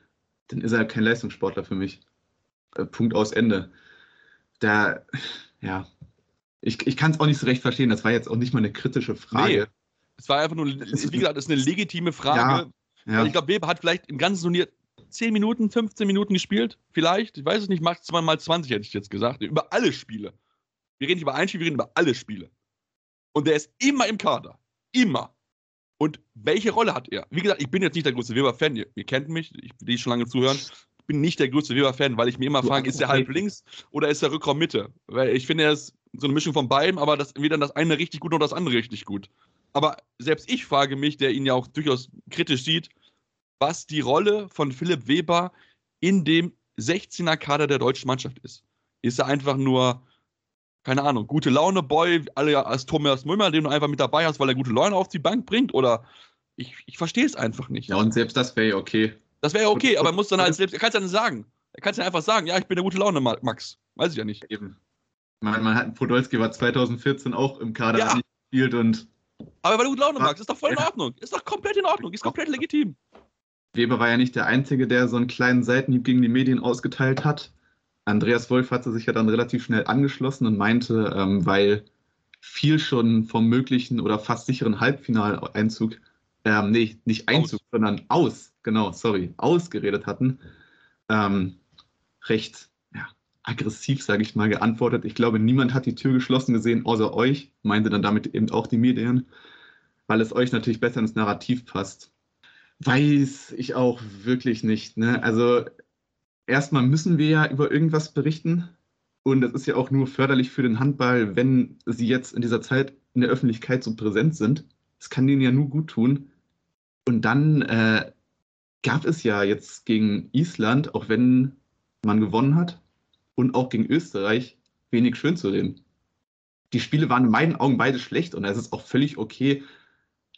dann ist er kein Leistungssportler für mich. Äh, Punkt aus Ende. Da, ja, ich, ich kann es auch nicht so recht verstehen. Das war jetzt auch nicht mal eine kritische Frage. Nee, es war einfach nur, wie gesagt, das ist eine legitime Frage. Ja, ja. Ich glaube, Weber hat vielleicht im ganzen Turnier 10 Minuten, 15 Minuten gespielt. Vielleicht. Ich weiß es nicht, maximal 20 hätte ich jetzt gesagt. Über alle Spiele. Wir reden nicht über ein Spiel, wir reden über alle Spiele. Und der ist immer im Kader. Immer. Und welche Rolle hat er? Wie gesagt, ich bin jetzt nicht der größte Weber-Fan. Ihr, ihr, kennt mich, ich, die schon lange zuhören. Ich bin nicht der größte Weber-Fan, weil ich mir immer frage, ist er halb links oder ist er Rückraum Mitte? Weil ich finde, er ist so eine Mischung von beidem, aber das, weder das eine richtig gut noch das andere richtig gut. Aber selbst ich frage mich, der ihn ja auch durchaus kritisch sieht, was die Rolle von Philipp Weber in dem 16er Kader der deutschen Mannschaft ist. Ist er einfach nur, keine Ahnung, gute Laune-Boy, alle als Thomas Müller, den du einfach mit dabei hast, weil er gute Laune auf die Bank bringt? Oder ich, ich verstehe es einfach nicht. Ja, und selbst das wäre ja okay. Das wäre ja okay, aber er muss dann halt selbst, er kann es ja nicht sagen. Er kann es ja einfach sagen, ja, ich bin der gute Laune, Max. Weiß ich ja nicht. Eben. Man, man hat, Podolski war 2014 auch im Kader ja. gespielt und. Aber weil du gut Laune magst, ist doch voll in Ordnung. Ist doch komplett in Ordnung, ist komplett legitim. Weber war ja nicht der Einzige, der so einen kleinen Seitenhieb gegen die Medien ausgeteilt hat. Andreas Wolf hatte sich ja dann relativ schnell angeschlossen und meinte, ähm, weil viel schon vom möglichen oder fast sicheren Halbfinaleinzug, ähm, nee, nicht Einzug, aus. sondern aus, genau, sorry, ausgeredet hatten, ähm, recht aggressiv, sage ich mal, geantwortet. Ich glaube, niemand hat die Tür geschlossen gesehen, außer euch, meinte dann damit eben auch die Medien, weil es euch natürlich besser ins Narrativ passt. Weiß ich auch wirklich nicht. Ne? Also erstmal müssen wir ja über irgendwas berichten. Und das ist ja auch nur förderlich für den Handball, wenn sie jetzt in dieser Zeit in der Öffentlichkeit so präsent sind. Das kann denen ja nur gut tun. Und dann äh, gab es ja jetzt gegen Island, auch wenn man gewonnen hat, und auch gegen Österreich wenig schön zu reden. Die Spiele waren in meinen Augen beide schlecht und es ist auch völlig okay,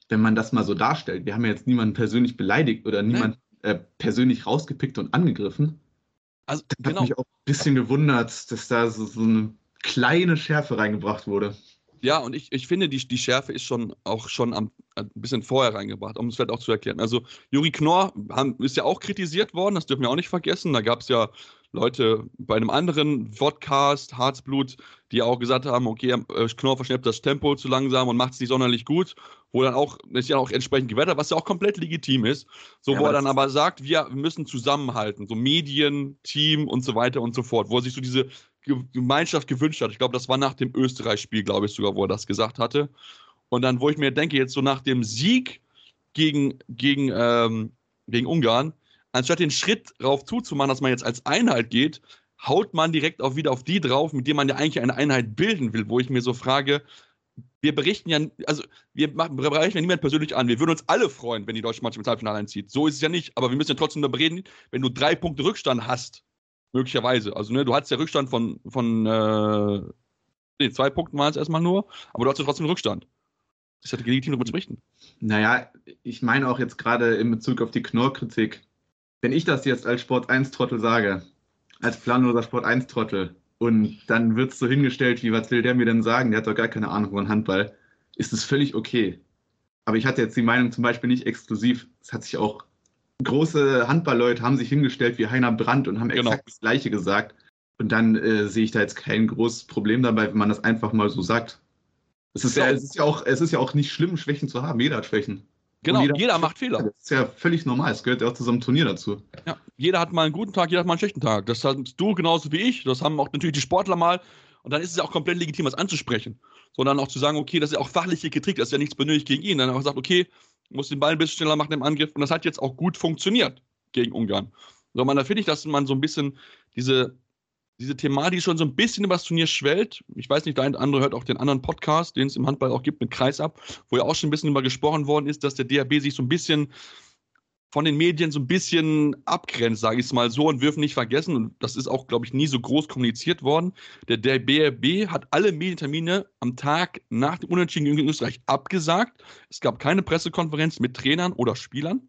wenn man das mal so darstellt. Wir haben ja jetzt niemanden persönlich beleidigt oder niemanden äh, persönlich rausgepickt und angegriffen. Also, das genau. hat mich auch ein bisschen gewundert, dass da so, so eine kleine Schärfe reingebracht wurde. Ja, und ich, ich finde, die, die Schärfe ist schon auch schon am, ein bisschen vorher reingebracht, um es vielleicht auch zu erklären. Also, Juri Knorr haben, ist ja auch kritisiert worden, das dürfen wir auch nicht vergessen. Da gab es ja Leute bei einem anderen Podcast, Harzblut, die auch gesagt haben, okay, äh, Knorr verschnappt das Tempo zu langsam und macht es nicht sonderlich gut, wo dann auch, ist ja auch entsprechend gewettert, was ja auch komplett legitim ist, so ja, wo er dann aber sagt, wir müssen zusammenhalten, so Medien, Team und so weiter und so fort, wo er sich so diese Gemeinschaft gewünscht hat. Ich glaube, das war nach dem Österreich-Spiel, glaube ich sogar, wo er das gesagt hatte. Und dann, wo ich mir denke, jetzt so nach dem Sieg gegen, gegen, ähm, gegen Ungarn, anstatt den Schritt darauf zuzumachen, dass man jetzt als Einheit geht, haut man direkt auch wieder auf die drauf, mit denen man ja eigentlich eine Einheit bilden will, wo ich mir so frage, wir berichten ja, also wir machen, ja niemand persönlich an. Wir würden uns alle freuen, wenn die deutsche Mannschaft ins Halbfinale einzieht. So ist es ja nicht, aber wir müssen ja trotzdem darüber reden, wenn du drei Punkte Rückstand hast, möglicherweise. Also, ne, du hattest ja Rückstand von, von äh, nee, zwei Punkten waren es erstmal nur, aber du hast ja trotzdem Rückstand. Das ja legitim, darüber zu berichten. Naja, ich meine auch jetzt gerade in Bezug auf die Knorrkritik. Wenn ich das jetzt als Sport 1-Trottel sage, als planloser Sport 1-Trottel, und dann wird es so hingestellt, wie was will der mir denn sagen? Der hat doch gar keine Ahnung von Handball. Ist es völlig okay. Aber ich hatte jetzt die Meinung zum Beispiel nicht exklusiv. Es hat sich auch große Handballleute haben sich hingestellt wie Heiner Brandt und haben genau. exakt das Gleiche gesagt. Und dann äh, sehe ich da jetzt kein großes Problem dabei, wenn man das einfach mal so sagt. Es ist, ja, es, ist ja auch, es ist ja auch nicht schlimm, Schwächen zu haben. Jeder hat Schwächen. Genau, jeder, jeder macht Fehler. Das ist ja völlig normal. Es gehört ja auch zu so einem Turnier dazu. Ja, jeder hat mal einen guten Tag, jeder hat mal einen schlechten Tag. Das hast du genauso wie ich. Das haben auch natürlich die Sportler mal. Und dann ist es ja auch komplett legitim, was anzusprechen. Sondern auch zu sagen, okay, das ist ja auch fachliche Kritik, das ist ja nichts benötigt gegen ihn. Dann auch sagt, okay, muss den Ball ein bisschen schneller machen im Angriff. Und das hat jetzt auch gut funktioniert gegen Ungarn. So, man, da finde ich, dass man so ein bisschen diese, diese Thematik schon so ein bisschen über das Turnier schwellt. Ich weiß nicht, der eine andere hört auch den anderen Podcast, den es im Handball auch gibt, mit Kreisab, wo ja auch schon ein bisschen über gesprochen worden ist, dass der DHB sich so ein bisschen von den Medien so ein bisschen abgrenzt, sage ich es mal so, und dürfen nicht vergessen, und das ist auch, glaube ich, nie so groß kommuniziert worden, der, der BRB hat alle Medientermine am Tag nach dem Unentschieden gegen Österreich abgesagt. Es gab keine Pressekonferenz mit Trainern oder Spielern,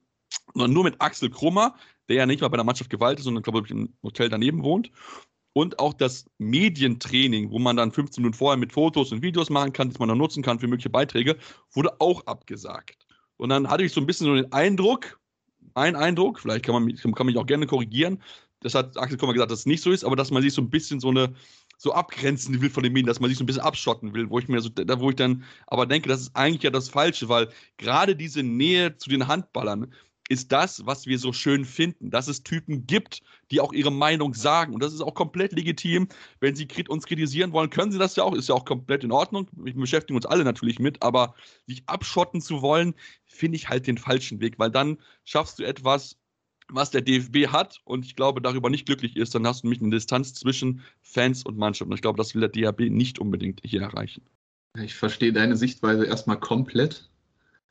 sondern nur mit Axel Krummer, der ja nicht mal bei der Mannschaft Gewalt ist, sondern, glaube ich, im Hotel daneben wohnt. Und auch das Medientraining, wo man dann 15 Minuten vorher mit Fotos und Videos machen kann, das man dann nutzen kann für mögliche Beiträge, wurde auch abgesagt. Und dann hatte ich so ein bisschen so den Eindruck, ein Eindruck, vielleicht kann man, mich, kann mich auch gerne korrigieren, das hat Axel Kummer gesagt, dass es nicht so ist, aber dass man sich so ein bisschen so eine so abgrenzen will von den Medien, dass man sich so ein bisschen abschotten will, wo ich mir so, da wo ich dann aber denke, das ist eigentlich ja das Falsche, weil gerade diese Nähe zu den Handballern ist das, was wir so schön finden, dass es Typen gibt, die auch ihre Meinung sagen. Und das ist auch komplett legitim. Wenn sie uns kritisieren wollen, können sie das ja auch. Ist ja auch komplett in Ordnung. Wir beschäftigen uns alle natürlich mit. Aber sich abschotten zu wollen, finde ich halt den falschen Weg, weil dann schaffst du etwas, was der DFB hat und ich glaube, darüber nicht glücklich ist, dann hast du nämlich eine Distanz zwischen Fans und Mannschaft. Und ich glaube, das will der DHB nicht unbedingt hier erreichen. Ich verstehe deine Sichtweise erstmal komplett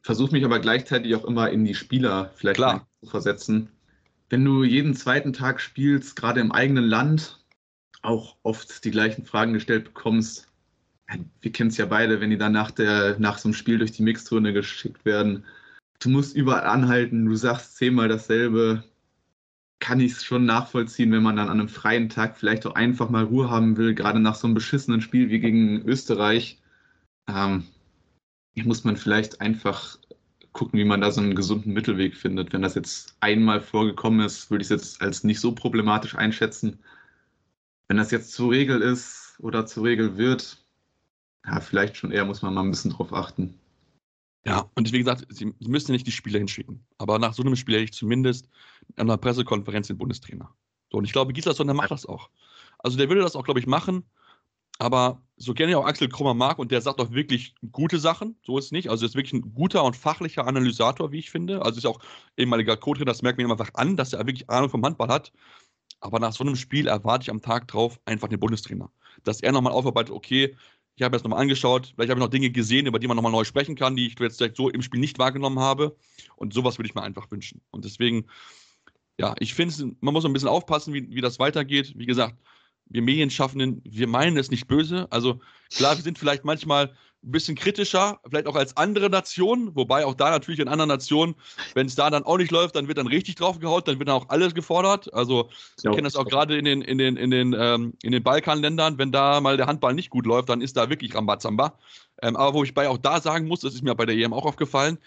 versuche mich aber gleichzeitig auch immer in die Spieler vielleicht zu versetzen. Wenn du jeden zweiten Tag spielst, gerade im eigenen Land, auch oft die gleichen Fragen gestellt bekommst, wir kennen es ja beide, wenn die dann nach, der, nach so einem Spiel durch die Mixturne geschickt werden. Du musst überall anhalten, du sagst zehnmal dasselbe. Kann ich es schon nachvollziehen, wenn man dann an einem freien Tag vielleicht auch einfach mal Ruhe haben will, gerade nach so einem beschissenen Spiel wie gegen Österreich. Ähm, muss man vielleicht einfach gucken, wie man da so einen gesunden Mittelweg findet. Wenn das jetzt einmal vorgekommen ist, würde ich es jetzt als nicht so problematisch einschätzen. Wenn das jetzt zur Regel ist oder zur Regel wird, ja, vielleicht schon eher muss man mal ein bisschen drauf achten. Ja, und wie gesagt, sie, müssen nicht die Spieler hinschicken. Aber nach so einem Spiel hätte ich zumindest an einer Pressekonferenz den Bundestrainer. So, und ich glaube, Gislason, der macht das auch. Also der würde das auch, glaube ich, machen. Aber so gerne ich auch Axel Krummer mag und der sagt auch wirklich gute Sachen, so ist es nicht. Also er ist wirklich ein guter und fachlicher Analysator, wie ich finde. Also ist auch ehemaliger Co-Trainer, das merkt man ihm einfach an, dass er wirklich Ahnung vom Handball hat. Aber nach so einem Spiel erwarte ich am Tag drauf einfach den Bundestrainer. Dass er nochmal aufarbeitet, okay, ich habe jetzt nochmal angeschaut, vielleicht habe ich noch Dinge gesehen, über die man nochmal neu sprechen kann, die ich jetzt so im Spiel nicht wahrgenommen habe. Und sowas würde ich mir einfach wünschen. Und deswegen, ja, ich finde, man muss ein bisschen aufpassen, wie, wie das weitergeht. Wie gesagt, wir Medienschaffenden, wir meinen es nicht böse. Also klar, wir sind vielleicht manchmal ein bisschen kritischer, vielleicht auch als andere Nationen, wobei auch da natürlich in anderen Nationen, wenn es da dann auch nicht läuft, dann wird dann richtig drauf gehaut, dann wird dann auch alles gefordert. Also ich kenne das auch gerade in den, in den, in den, ähm, in den Balkanländern, wenn da mal der Handball nicht gut läuft, dann ist da wirklich Rambazamba. Ähm, aber wo ich bei auch da sagen muss, das ist mir bei der EM auch aufgefallen,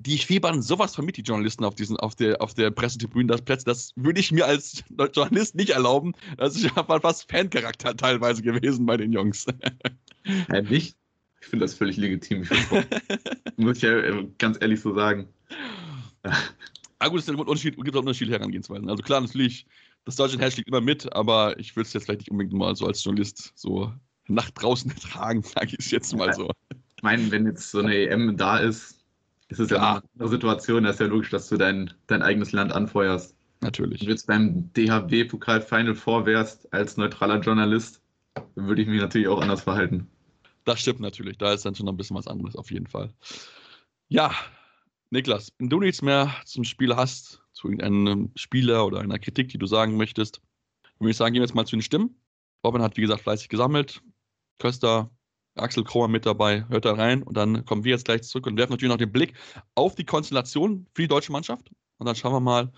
die fiebern sowas von mit, die Journalisten auf, diesen, auf der, auf der Pressetribüne, das Plätze, das würde ich mir als Journalist nicht erlauben. Das ist ja fast Fancharakter teilweise gewesen bei den Jungs. Ja, nicht? Ich finde das völlig legitim. Muss ich ja äh, ganz ehrlich so sagen. Ah, gut, es gibt auch unterschiedliche Herangehensweisen. Also klar, natürlich, das deutsche Herz liegt immer mit, aber ich würde es jetzt vielleicht nicht unbedingt mal so als Journalist so nach draußen tragen, sage ich es jetzt mal so. Ich meine, wenn jetzt so eine EM da ist, ist es ja, ja eine andere Situation. Da ist ja logisch, dass du dein, dein eigenes Land anfeuerst. Natürlich. Wenn du jetzt beim DHB-Pokal Final Four wärst als neutraler Journalist, dann würde ich mich natürlich auch anders verhalten. Das stimmt natürlich. Da ist dann schon ein bisschen was anderes, auf jeden Fall. Ja, Niklas, wenn du nichts mehr zum Spiel hast, zu irgendeinem Spieler oder einer Kritik, die du sagen möchtest, würde ich sagen, gehen wir jetzt mal zu den Stimmen. Robin hat, wie gesagt, fleißig gesammelt. Köster, Axel Kromer mit dabei, hört da rein und dann kommen wir jetzt gleich zurück und werfen natürlich noch den Blick auf die Konstellation für die deutsche Mannschaft. Und dann schauen wir mal,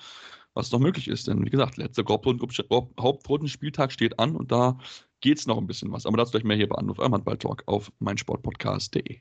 was noch möglich ist. Denn wie gesagt, letzter Hauptrundenspieltag steht an und da geht es noch ein bisschen was. Aber dazu gleich mehr hier bei Anruf Handball-Talk auf meinsportpodcast.de.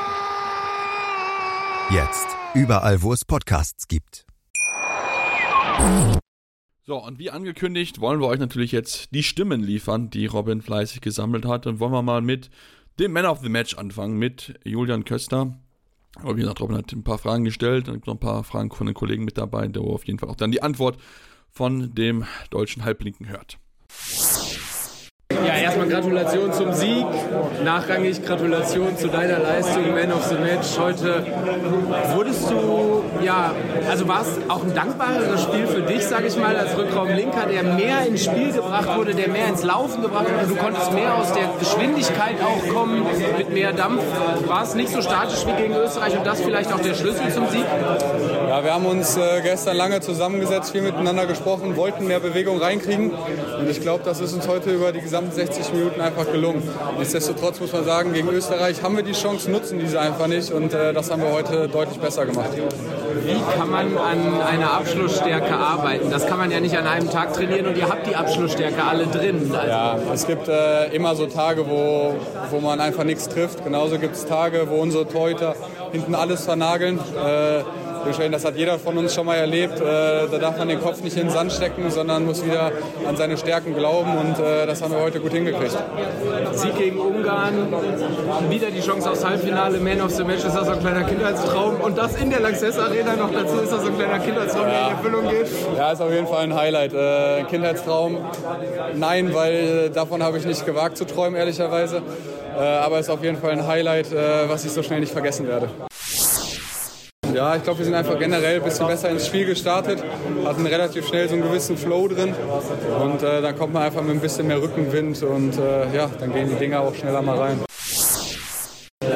Jetzt. Überall, wo es Podcasts gibt. So, und wie angekündigt, wollen wir euch natürlich jetzt die Stimmen liefern, die Robin fleißig gesammelt hat. Und wollen wir mal mit dem Man of the Match anfangen, mit Julian Köster. Aber wie gesagt, Robin hat ein paar Fragen gestellt, dann gibt noch ein paar Fragen von den Kollegen mit dabei, der auf jeden Fall auch dann die Antwort von dem deutschen Halblinken hört. Ja, erstmal Gratulation zum Sieg. Nachrangig Gratulation zu deiner Leistung, Man of the Match. Heute wurdest du, ja, also war es auch ein dankbareres Spiel für dich, sage ich mal, als Rückraumlinker, der mehr ins Spiel gebracht wurde, der mehr ins Laufen gebracht wurde. Du konntest mehr aus der Geschwindigkeit auch kommen, mit mehr Dampf. War es nicht so statisch wie gegen Österreich und das vielleicht auch der Schlüssel zum Sieg? Ja, wir haben uns äh, gestern lange zusammengesetzt, viel miteinander gesprochen, wollten mehr Bewegung reinkriegen. Und ich glaube, das ist uns heute über die gesamten 60 Minuten einfach gelungen. Nichtsdestotrotz muss man sagen, gegen Österreich haben wir die Chance, nutzen diese einfach nicht. Und äh, das haben wir heute deutlich besser gemacht. Wie kann man an einer Abschlussstärke arbeiten? Das kann man ja nicht an einem Tag trainieren und ihr habt die Abschlussstärke alle drin. Also ja, es gibt äh, immer so Tage, wo, wo man einfach nichts trifft. Genauso gibt es Tage, wo unsere Torhüter hinten alles vernageln. Äh, das hat jeder von uns schon mal erlebt. Äh, da darf man den Kopf nicht in den Sand stecken, sondern muss wieder an seine Stärken glauben und äh, das haben wir heute gut hingekriegt. Sieg gegen Ungarn, wieder die Chance aufs Halbfinale, Man of the Match, ist das so ein kleiner Kindheitstraum und das in der Lanxess Arena noch dazu, ist das so ein kleiner Kindheitstraum, ja. der in Erfüllung geht? Ja, ist auf jeden Fall ein Highlight. Äh, Kindheitstraum, nein, weil davon habe ich nicht gewagt zu träumen, ehrlicherweise. aber es ist auf jeden Fall ein Highlight, was ich so schnell nicht vergessen werde. Ja, ich glaube, wir sind einfach generell ein bisschen besser ins Spiel gestartet, hatten relativ schnell so einen gewissen Flow drin und äh, dann kommt man einfach mit ein bisschen mehr Rückenwind und äh, ja, dann gehen die Dinger auch schneller mal rein.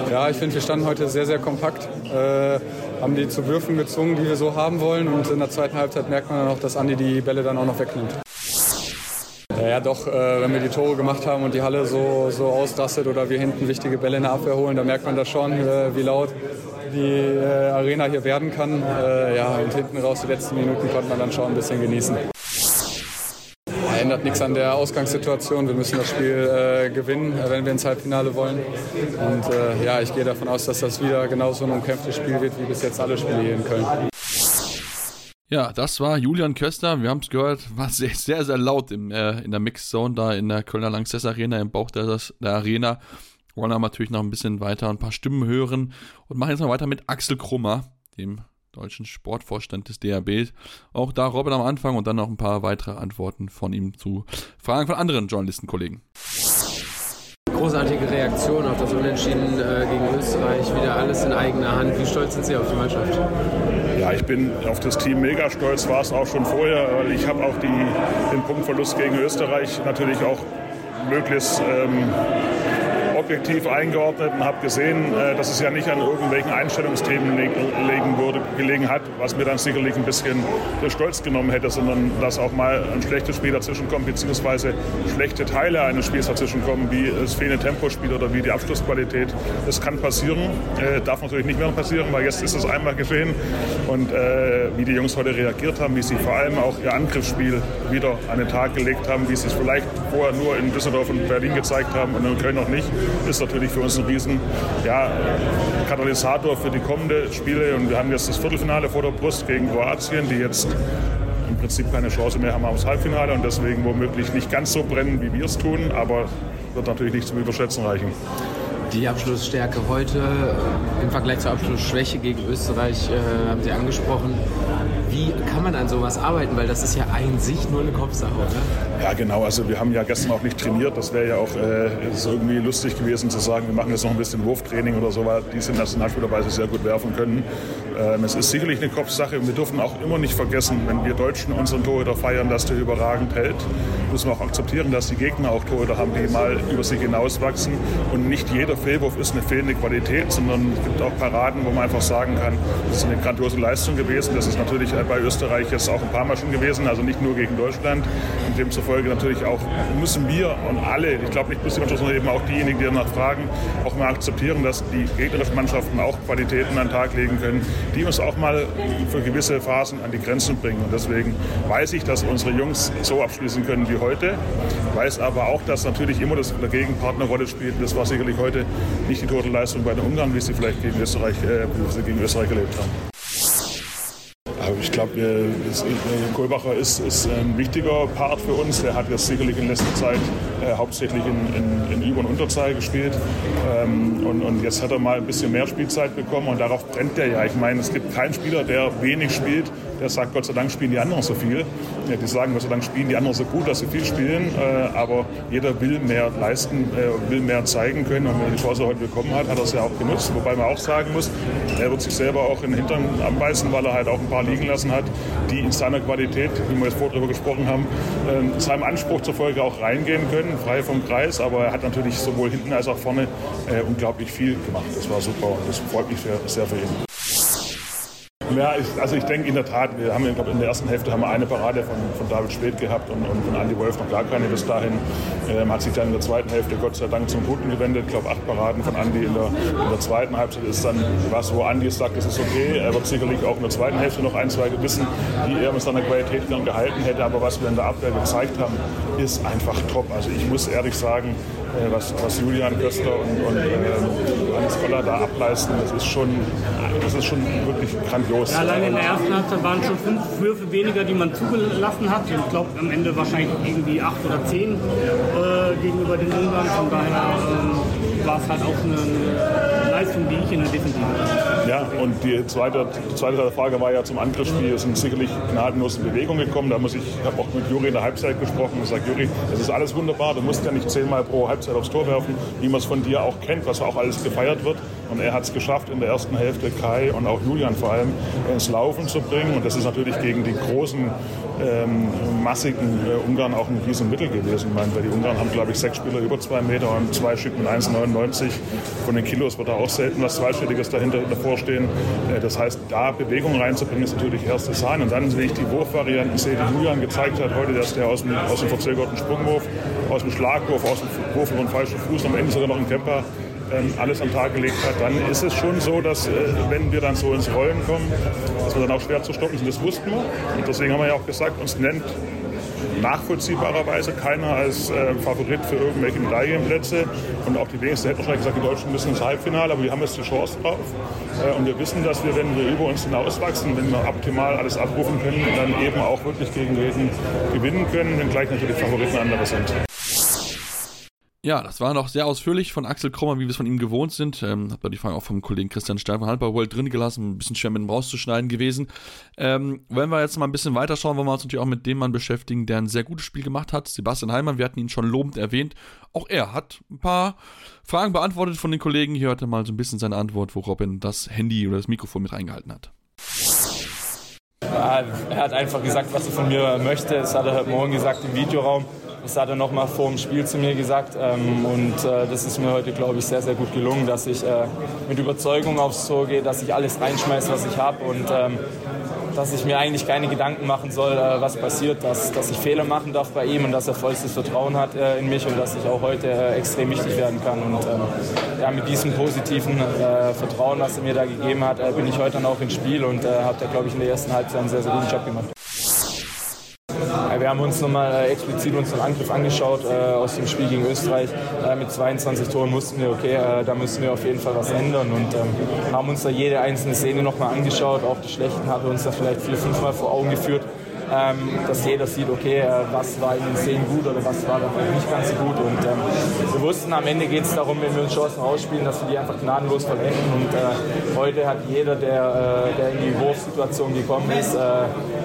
Ja, ich finde, wir standen heute sehr, sehr kompakt, äh, haben die zu Würfen gezwungen, die wir so haben wollen und in der zweiten Halbzeit merkt man dann auch, dass Andi die Bälle dann auch noch wegnimmt. Ja, doch, äh, wenn wir die Tore gemacht haben und die Halle so, so ausrastet oder wir hinten wichtige Bälle in der Abwehr holen, dann merkt man das schon, äh, wie laut die äh, Arena hier werden kann. Äh, ja, und hinten raus die letzten Minuten konnte man dann schon ein bisschen genießen. Ändert nichts an der Ausgangssituation. Wir müssen das Spiel äh, gewinnen, äh, wenn wir ins Halbfinale wollen. Und äh, ja, ich gehe davon aus, dass das wieder genauso ein umkämpftes Spiel wird wie bis jetzt alle Spiele hier in Köln. Ja, das war Julian Köster. Wir haben es gehört, war sehr, sehr, sehr laut im, äh, in der Mixzone da in der Kölner Lanxess Arena, im Bauch der, der Arena wollen aber natürlich noch ein bisschen weiter ein paar Stimmen hören und machen jetzt mal weiter mit Axel Krummer, dem deutschen Sportvorstand des DRB. Auch da Robin am Anfang und dann noch ein paar weitere Antworten von ihm zu Fragen von anderen Journalistenkollegen. Großartige Reaktion auf das Unentschieden äh, gegen Österreich, wieder alles in eigener Hand. Wie stolz sind Sie auf die Mannschaft? Ja, ich bin auf das Team mega stolz, war es auch schon vorher, weil ich habe auch die, den Punktverlust gegen Österreich natürlich auch möglichst ähm, objektiv eingeordnet und habe gesehen, äh, dass es ja nicht an irgendwelchen Einstellungsthemen liegen würde, gelegen hat, was mir dann sicherlich ein bisschen Stolz genommen hätte, sondern dass auch mal ein schlechtes Spiel dazwischenkommt, beziehungsweise schlechte Teile eines Spiels dazwischenkommen, wie das fehlende Tempospiel oder wie die Abschlussqualität. Das kann passieren, äh, darf natürlich nicht mehr passieren, weil jetzt ist es einmal geschehen. Und äh, wie die Jungs heute reagiert haben, wie sie vor allem auch ihr Angriffsspiel wieder an den Tag gelegt haben, wie sie es vielleicht vorher nur in Düsseldorf und Berlin gezeigt haben und in Köln noch nicht, ist natürlich für uns ein riesen ja, Katalysator für die kommenden Spiele. Und wir haben jetzt das Viertelfinale vor der Brust gegen Kroatien, die jetzt im Prinzip keine Chance mehr haben aufs Halbfinale und deswegen womöglich nicht ganz so brennen, wie wir es tun, aber wird natürlich nicht zum Überschätzen reichen. Die Abschlussstärke heute im Vergleich zur Abschlussschwäche gegen Österreich äh, haben Sie angesprochen. Wie kann man an sowas arbeiten? Weil das ist ja an sich nur eine Kopfsache, oder? Ja, genau. Also wir haben ja gestern auch nicht trainiert. Das wäre ja auch äh, irgendwie lustig gewesen zu sagen, wir machen jetzt noch ein bisschen Wurftraining oder so, weil die sind nationalspielerweise sehr gut werfen können. Ähm, es ist sicherlich eine Kopfsache wir dürfen auch immer nicht vergessen, wenn wir Deutschen unseren Torhüter feiern, dass der überragend hält, müssen wir auch akzeptieren, dass die Gegner auch Torhüter haben, die mal über sich hinauswachsen. Und nicht jeder Fehlwurf ist eine fehlende Qualität, sondern es gibt auch Paraden, wo man einfach sagen kann, das ist eine grandiose Leistung gewesen. Das ist natürlich bei Österreich jetzt auch ein paar Mal schon gewesen, also nicht nur gegen Deutschland. Und demzufolge natürlich auch müssen wir und alle, ich glaube nicht die Mannschaft, sondern eben auch diejenigen, die danach fragen, auch mal akzeptieren, dass die gegnerischen Mannschaften auch Qualitäten an den Tag legen können, die uns auch mal für gewisse Phasen an die Grenzen bringen. Und deswegen weiß ich, dass unsere Jungs so abschließen können wie heute, weiß aber auch, dass natürlich immer das der Gegenpartner Rolle spielt. Das war sicherlich heute nicht die Totalleistung bei den Ungarn, wie sie vielleicht gegen Österreich, äh, gegen Österreich erlebt haben. Ich glaube, äh, Kohlbacher ist, ist, ein wichtiger Part für uns. Er hat jetzt sicherlich in letzter Zeit äh, hauptsächlich in, in, in Über- und Unterzahl gespielt. Ähm, und, und, jetzt hat er mal ein bisschen mehr Spielzeit bekommen und darauf brennt er ja. Ich meine, es gibt keinen Spieler, der wenig spielt, der sagt, Gott sei Dank spielen die anderen so viel. Ja, die sagen, Gott sei Dank spielen die anderen so gut, dass sie viel spielen. Äh, aber jeder will mehr leisten, äh, will mehr zeigen können. Und wenn er die Chance heute bekommen hat, hat er es ja auch genutzt. Wobei man auch sagen muss, er wird sich selber auch in den Hintern anbeißen, weil er halt auch ein paar liegen lassen hat, die in seiner Qualität, wie wir jetzt vorher darüber gesprochen haben, äh, seinem Anspruch zur Folge auch reingehen können, frei vom Kreis. Aber er hat natürlich sowohl hinten als auch vorne äh, unglaublich viel gemacht. Das war super und das freut mich sehr, sehr für ihn. Ja, ich, also ich denke in der Tat, wir haben glaub, in der ersten Hälfte haben wir eine Parade von, von David Speth gehabt und, und von Andy Wolf noch gar keine bis dahin. Ähm, hat sich dann in der zweiten Hälfte Gott sei Dank zum Guten gewendet. Ich glaube, acht Paraden von Andy in der, in der zweiten Halbzeit ist dann was, wo Andy sagt, das ist okay. Er wird sicherlich auch in der zweiten Hälfte noch ein, zwei gewissen, die er mit seiner Qualität dann gehalten hätte. Aber was wir in der Abwehr gezeigt haben, ist einfach top. Also ich muss ehrlich sagen, was, was Julian Köster und, und äh, Hannes Koller da ableisten, das ist schon, das ist schon wirklich grandios. Ja, allein in der ersten Halbzeit waren schon fünf Würfe weniger, die man zugelassen hat. Ich glaube am Ende wahrscheinlich irgendwie acht oder zehn äh, gegenüber den Ungarn. Von daher äh, war es halt auch eine, eine Leistung, die ich in der Defensive Ja, und die zweite, die zweite Frage war ja zum Angriffsspiel. Es sind sicherlich gnadenlos in Bewegung gekommen. Da muss ich, ich habe auch mit Juri in der Halbzeit gesprochen und gesagt, Juri, das ist alles wunderbar. Du musst ja nicht zehnmal pro Halbzeit aufs Tor werfen, wie man es von dir auch kennt, was auch alles gefeiert wird. Und er hat es geschafft, in der ersten Hälfte Kai und auch Julian vor allem ins Laufen zu bringen. Und das ist natürlich gegen die großen, ähm, massigen äh, Ungarn auch ein Riesenmittel gewesen. Ich meine, weil die Ungarn haben, glaube ich, sechs Spieler über zwei Meter und zwei Stück mit 1,99. Von den Kilos wird da auch selten was Zweistelliges dahinter davor stehen. Äh, das heißt, da Bewegung reinzubringen, ist natürlich erste Sahne. Und dann sehe ich die Wurfvarianten, sehe, die Julian gezeigt hat heute, dass der aus dem, aus dem verzögerten Sprungwurf, aus dem Schlagwurf, aus dem Wurf über den falschen Fuß, am Ende sogar noch einen Camper alles am Tag gelegt hat, dann ist es schon so, dass äh, wenn wir dann so ins Rollen kommen, dass wir dann auch schwer zu stoppen sind. Das wussten wir. Und deswegen haben wir ja auch gesagt, uns nennt nachvollziehbarerweise keiner als äh, Favorit für irgendwelche Medaillenplätze. Und auch die wenigsten hätten wahrscheinlich gesagt, die Deutschen müssen ins Halbfinale, aber wir haben jetzt die Chance drauf. Äh, und wir wissen, dass wir, wenn wir über uns hinauswachsen, wenn wir optimal alles abrufen können, dann eben auch wirklich gegen jeden gewinnen können, wenngleich natürlich Favoriten andere sind. Ja, das war noch sehr ausführlich von Axel Krommer, wie wir es von ihm gewohnt sind. Ähm, hat man die Frage auch vom Kollegen Christian Stein von Handball World drin gelassen, ein bisschen schwer mit dem rauszuschneiden gewesen. Ähm, wenn wir jetzt mal ein bisschen weiterschauen, wollen wir uns natürlich auch mit dem Mann beschäftigen, der ein sehr gutes Spiel gemacht hat. Sebastian Heimann, wir hatten ihn schon lobend erwähnt. Auch er hat ein paar Fragen beantwortet von den Kollegen. Hier hört er mal so ein bisschen seine Antwort, wo Robin das Handy oder das Mikrofon mit reingehalten hat. Ja, er hat einfach gesagt, was er von mir möchte. Das hat er heute Morgen gesagt im Videoraum. Das hat er nochmal vor dem Spiel zu mir gesagt ähm, und äh, das ist mir heute, glaube ich, sehr, sehr gut gelungen, dass ich äh, mit Überzeugung aufs Tor gehe, dass ich alles reinschmeiße, was ich habe und ähm, dass ich mir eigentlich keine Gedanken machen soll, äh, was passiert, dass, dass ich Fehler machen darf bei ihm und dass er vollstes Vertrauen hat äh, in mich und dass ich auch heute äh, extrem wichtig werden kann. Und ähm, ja, mit diesem positiven äh, Vertrauen, was er mir da gegeben hat, äh, bin ich heute dann auch ins Spiel und äh, habe da, glaube ich, in der ersten Halbzeit einen sehr, sehr guten Job gemacht. Wir haben uns nochmal äh, explizit unseren Angriff angeschaut äh, aus dem Spiel gegen Österreich. Äh, mit 22 Toren wussten wir, okay, äh, da müssen wir auf jeden Fall was ändern und ähm, haben uns da jede einzelne Szene nochmal angeschaut. Auch die schlechten haben wir uns da vielleicht vier, fünf Mal vor Augen geführt. Ähm, dass jeder sieht, okay, äh, was war in den Szenen gut oder was war dann nicht ganz so gut. Und ähm, wir wussten, am Ende geht es darum, wenn wir uns Chancen ausspielen, dass wir die einfach gnadenlos verwenden. Und äh, heute hat jeder, der, der in die Wurfsituation gekommen ist,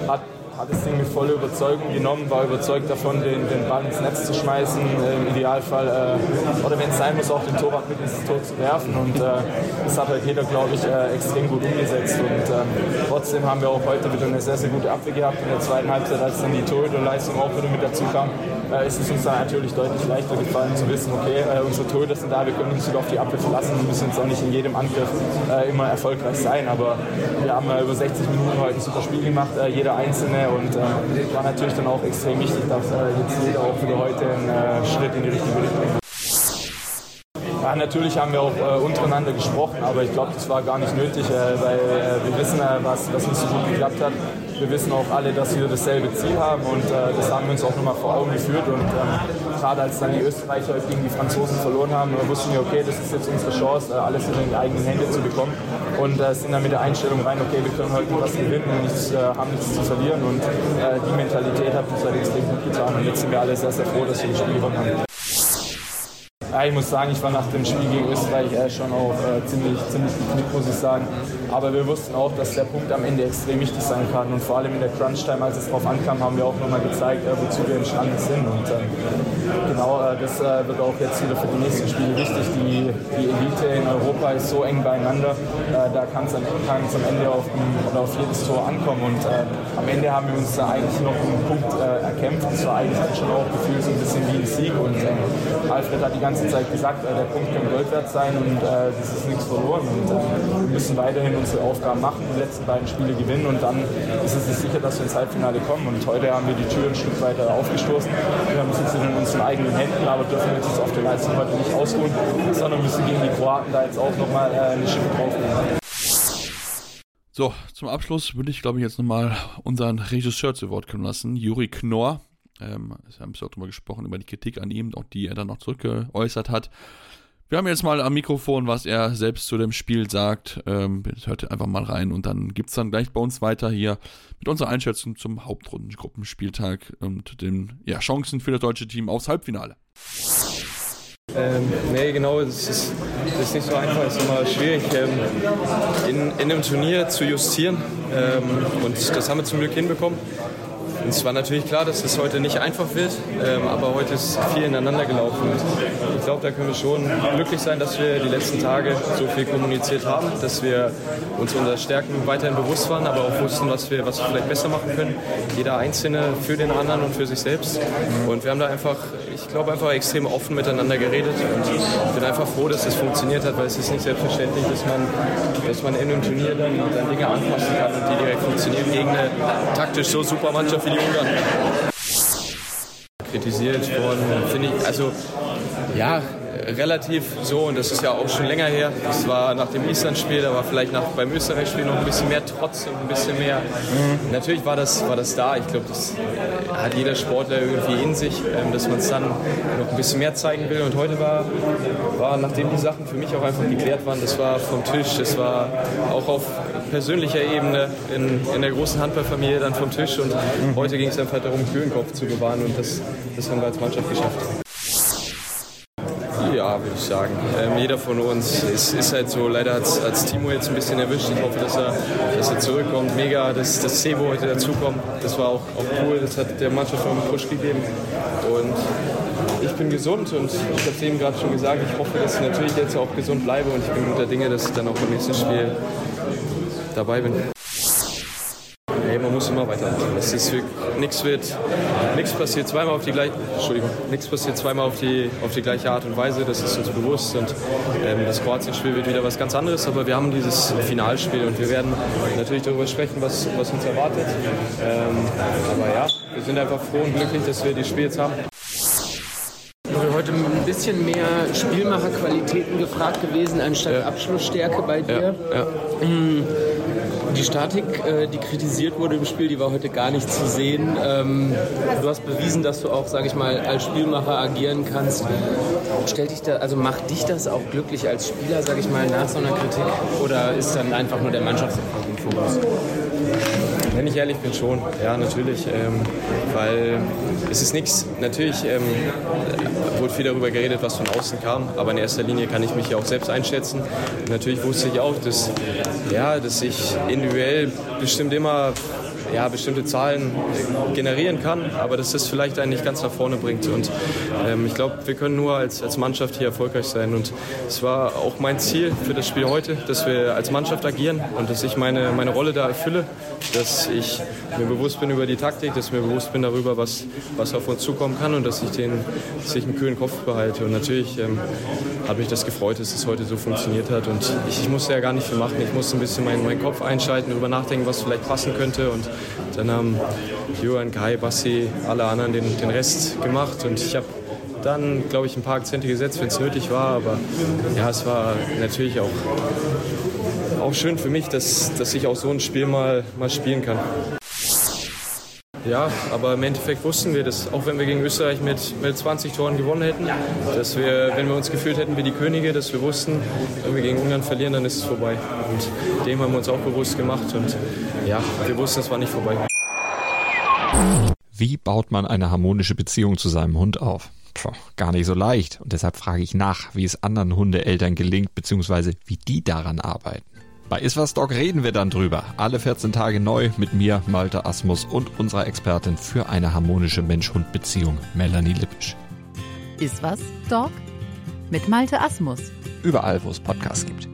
hat hat das Ding mit voller Überzeugung genommen, war überzeugt davon, den, den Ball ins Netz zu schmeißen, äh, im Idealfall, äh, oder wenn es sein muss, auch den Torwart mit ins Tor zu werfen. Und äh, das hat halt jeder, glaube ich, äh, extrem gut umgesetzt. Und ähm, trotzdem haben wir auch heute wieder eine sehr, sehr gute Abwehr gehabt. In der zweiten Halbzeit, als dann die Torhüterleistung auch wieder mit dazu kam, äh, ist es uns dann natürlich deutlich leichter gefallen zu wissen, okay, äh, unsere Torhüter sind da, wir können uns wieder auf die Abwehr verlassen und müssen uns auch nicht in jedem Angriff immer erfolgreich sein. Aber wir haben über 60 Minuten heute ein super Spiel gemacht, jeder Einzelne und äh, war natürlich dann auch extrem wichtig, dass äh, jetzt jeder auch wieder heute einen äh, Schritt in die richtige Richtung macht. Ja, natürlich haben wir auch äh, untereinander gesprochen, aber ich glaube, das war gar nicht nötig, äh, weil äh, wir wissen, was, was nicht so gut geklappt hat. Wir wissen auch alle, dass wir dasselbe Ziel haben und das haben wir uns auch nochmal vor Augen geführt. Und ähm, gerade als dann die Österreicher gegen die Franzosen verloren haben, wussten wir, okay, das ist jetzt unsere Chance, alles in die eigenen Hände zu bekommen. Und sind dann mit der Einstellung rein, okay, wir können heute was gewinnen und nichts, haben nichts zu verlieren. Und die Mentalität hat uns halt extrem gut getan. Und jetzt sind wir alle sehr, sehr froh, dass wir das Spiel gewonnen haben. Ja, ich muss sagen, ich war nach dem Spiel gegen Österreich äh, schon auch äh, ziemlich, ziemlich geknickt, muss ich sagen. Aber wir wussten auch, dass der Punkt am Ende extrem wichtig sein kann. Und vor allem in der Crunch-Time, als es drauf ankam, haben wir auch nochmal gezeigt, äh, wozu wir imstande sind. Und ähm, genau äh, das äh, wird auch jetzt wieder für die nächsten Spiele wichtig. Die, die Elite in Europa ist so eng beieinander, äh, da kann es am, Ende auf, oder auf jedes Tor ankommen. Und am Ende haben wir uns da eigentlich noch einen Punkt erkämpft. Das war eigentlich schon auch gefühlt so ein bisschen wie ein Sieg. Und Alfred hat die ganze ganze Zeit gesagt, äh, der Punkt kann Gold wert sein und äh, das ist nichts verloren. Und äh, wir müssen weiterhin unsere Aufgaben machen, die letzten beiden Spiele gewinnen und dann ist es sicher, dass wir ins Halbfinale kommen. Und heute haben wir die Tür ein Stück weiter aufgestoßen. Wir haben es jetzt in unseren eigenen Händen, aber dürfen jetzt auf der Leistung heute nicht ausruhen, sondern müssen gegen die Kroaten da jetzt auch nochmal äh, eine Schippe draufnehmen. So, zum Abschluss würde ich, glaube ich, jetzt nochmal unseren Regisseur zu Wort kommen lassen, Juri Knorr. Ähm, wir haben auch darüber gesprochen, über die Kritik an ihm, auch die er dann noch zurückgeäußert hat. Wir haben jetzt mal am Mikrofon, was er selbst zu dem Spiel sagt. Ähm, hört einfach mal rein und dann gibt es dann gleich bei uns weiter hier mit unserer Einschätzung zum Hauptrundengruppenspieltag und den ja, Chancen für das deutsche Team aufs Halbfinale. Ähm, nee, genau, das ist, das ist nicht so einfach, es ist immer schwierig, ähm, in, in einem Turnier zu justieren. Ähm, und das haben wir zum Glück hinbekommen. Es war natürlich klar, dass es heute nicht einfach wird, ähm, aber heute ist viel ineinander gelaufen. Ich glaube, da können wir schon glücklich sein, dass wir die letzten Tage so viel kommuniziert haben, dass wir uns unserer Stärken weiterhin bewusst waren, aber auch wussten, was wir, was wir vielleicht besser machen können. Jeder Einzelne für den anderen und für sich selbst. Und wir haben da einfach, ich glaube, einfach extrem offen miteinander geredet. Und ich bin einfach froh, dass das funktioniert hat, weil es ist nicht selbstverständlich, dass man, dass man in einem Turnier dann, dann Dinge anpassen kann und die direkt funktionieren gegen eine taktisch so super Mannschaft wie Ungarn. Kritisiert worden, finde ich, also ja, relativ so, und das ist ja auch schon länger her. Das war nach dem Island-Spiel, da war vielleicht nach, beim Österreich-Spiel noch ein bisschen mehr Trotz und ein bisschen mehr. Mhm. Natürlich war das, war das da. Ich glaube, das hat jeder Sportler irgendwie in sich, ähm, dass man es dann noch ein bisschen mehr zeigen will. Und heute war, war, nachdem die Sachen für mich auch einfach geklärt waren, das war vom Tisch, das war auch auf persönlicher Ebene in, in der großen Handballfamilie dann vom Tisch. Und mhm. heute ging es einfach darum, kühlen Kopf zu bewahren. Und das, das haben wir als Mannschaft geschafft. Ja, würde ich sagen. Ähm, jeder von uns ist, ist halt so, leider hat es Timo jetzt ein bisschen erwischt. Ich hoffe, dass er, dass er zurückkommt. Mega, dass, dass Sebo heute dazukommt. Das war auch, auch cool. Das hat der Mannschaft noch einen Push gegeben. Und ich bin gesund und ich habe es eben gerade schon gesagt, ich hoffe, dass ich natürlich jetzt auch gesund bleibe und ich bin guter Dinge, dass ich dann auch beim nächsten Spiel dabei bin. Hey, man muss immer weitermachen. Es ist nichts wird, nichts passiert zweimal auf die gleiche, Entschuldigung, nichts passiert zweimal auf die, auf die gleiche Art und Weise. Das ist uns bewusst und ähm, das Kroatien-Spiel wird wieder was ganz anderes. Aber wir haben dieses Finalspiel und wir werden natürlich darüber sprechen, was, was uns erwartet. Ähm, aber ja, wir sind einfach froh und glücklich, dass wir die Spiel jetzt haben heute ein bisschen mehr Spielmacherqualitäten gefragt gewesen, anstatt ja. Abschlussstärke bei dir. Ja. Ja. Die Statik, äh, die kritisiert wurde im Spiel, die war heute gar nicht zu sehen. Ähm, du hast bewiesen, dass du auch, sage ich mal, als Spielmacher agieren kannst. Stellt dich da, also macht dich das auch glücklich als Spieler, sage ich mal, nach so einer Kritik? Oder ist dann einfach nur der Mannschaftserfolg im Fokus? Wenn ich ehrlich bin, schon. Ja, natürlich. Ähm, weil es ist nichts. Natürlich ähm, wurde viel darüber geredet, was von außen kam. Aber in erster Linie kann ich mich ja auch selbst einschätzen. Und natürlich wusste ich auch, dass, ja, dass ich individuell bestimmt immer ja, bestimmte Zahlen generieren kann, aber dass das vielleicht einen nicht ganz nach vorne bringt. Und ähm, ich glaube, wir können nur als, als Mannschaft hier erfolgreich sein. Und es war auch mein Ziel für das Spiel heute, dass wir als Mannschaft agieren und dass ich meine, meine Rolle da erfülle, dass ich mir bewusst bin über die Taktik, dass ich mir bewusst bin darüber, was, was auf uns zukommen kann und dass ich, den, dass ich einen kühlen Kopf behalte. Und natürlich ähm, habe mich das gefreut, dass es heute so funktioniert hat. Und ich, ich musste ja gar nicht viel machen. Ich musste ein bisschen meinen, meinen Kopf einschalten, darüber nachdenken, was vielleicht passen könnte. Und dann haben Johann, Kai, Bassi, alle anderen den, den Rest gemacht und ich habe dann, glaube ich, ein paar Akzente gesetzt, wenn es nötig war. Aber ja, es war natürlich auch, auch schön für mich, dass, dass ich auch so ein Spiel mal, mal spielen kann. Ja, aber im Endeffekt wussten wir, dass auch wenn wir gegen Österreich mit, mit 20 Toren gewonnen hätten, dass wir, wenn wir uns gefühlt hätten wie die Könige, dass wir wussten, wenn wir gegen Ungarn verlieren, dann ist es vorbei. Und dem haben wir uns auch bewusst gemacht und ja, wir wussten, es war nicht vorbei. Wie baut man eine harmonische Beziehung zu seinem Hund auf? Puh, gar nicht so leicht. Und deshalb frage ich nach, wie es anderen Hundeeltern gelingt, beziehungsweise wie die daran arbeiten. Bei Iswas Dog reden wir dann drüber. Alle 14 Tage neu mit mir, Malte Asmus und unserer Expertin für eine harmonische Mensch-Hund-Beziehung, Melanie Lippisch. Iswas Dog mit Malte Asmus. Überall, wo es Podcasts gibt.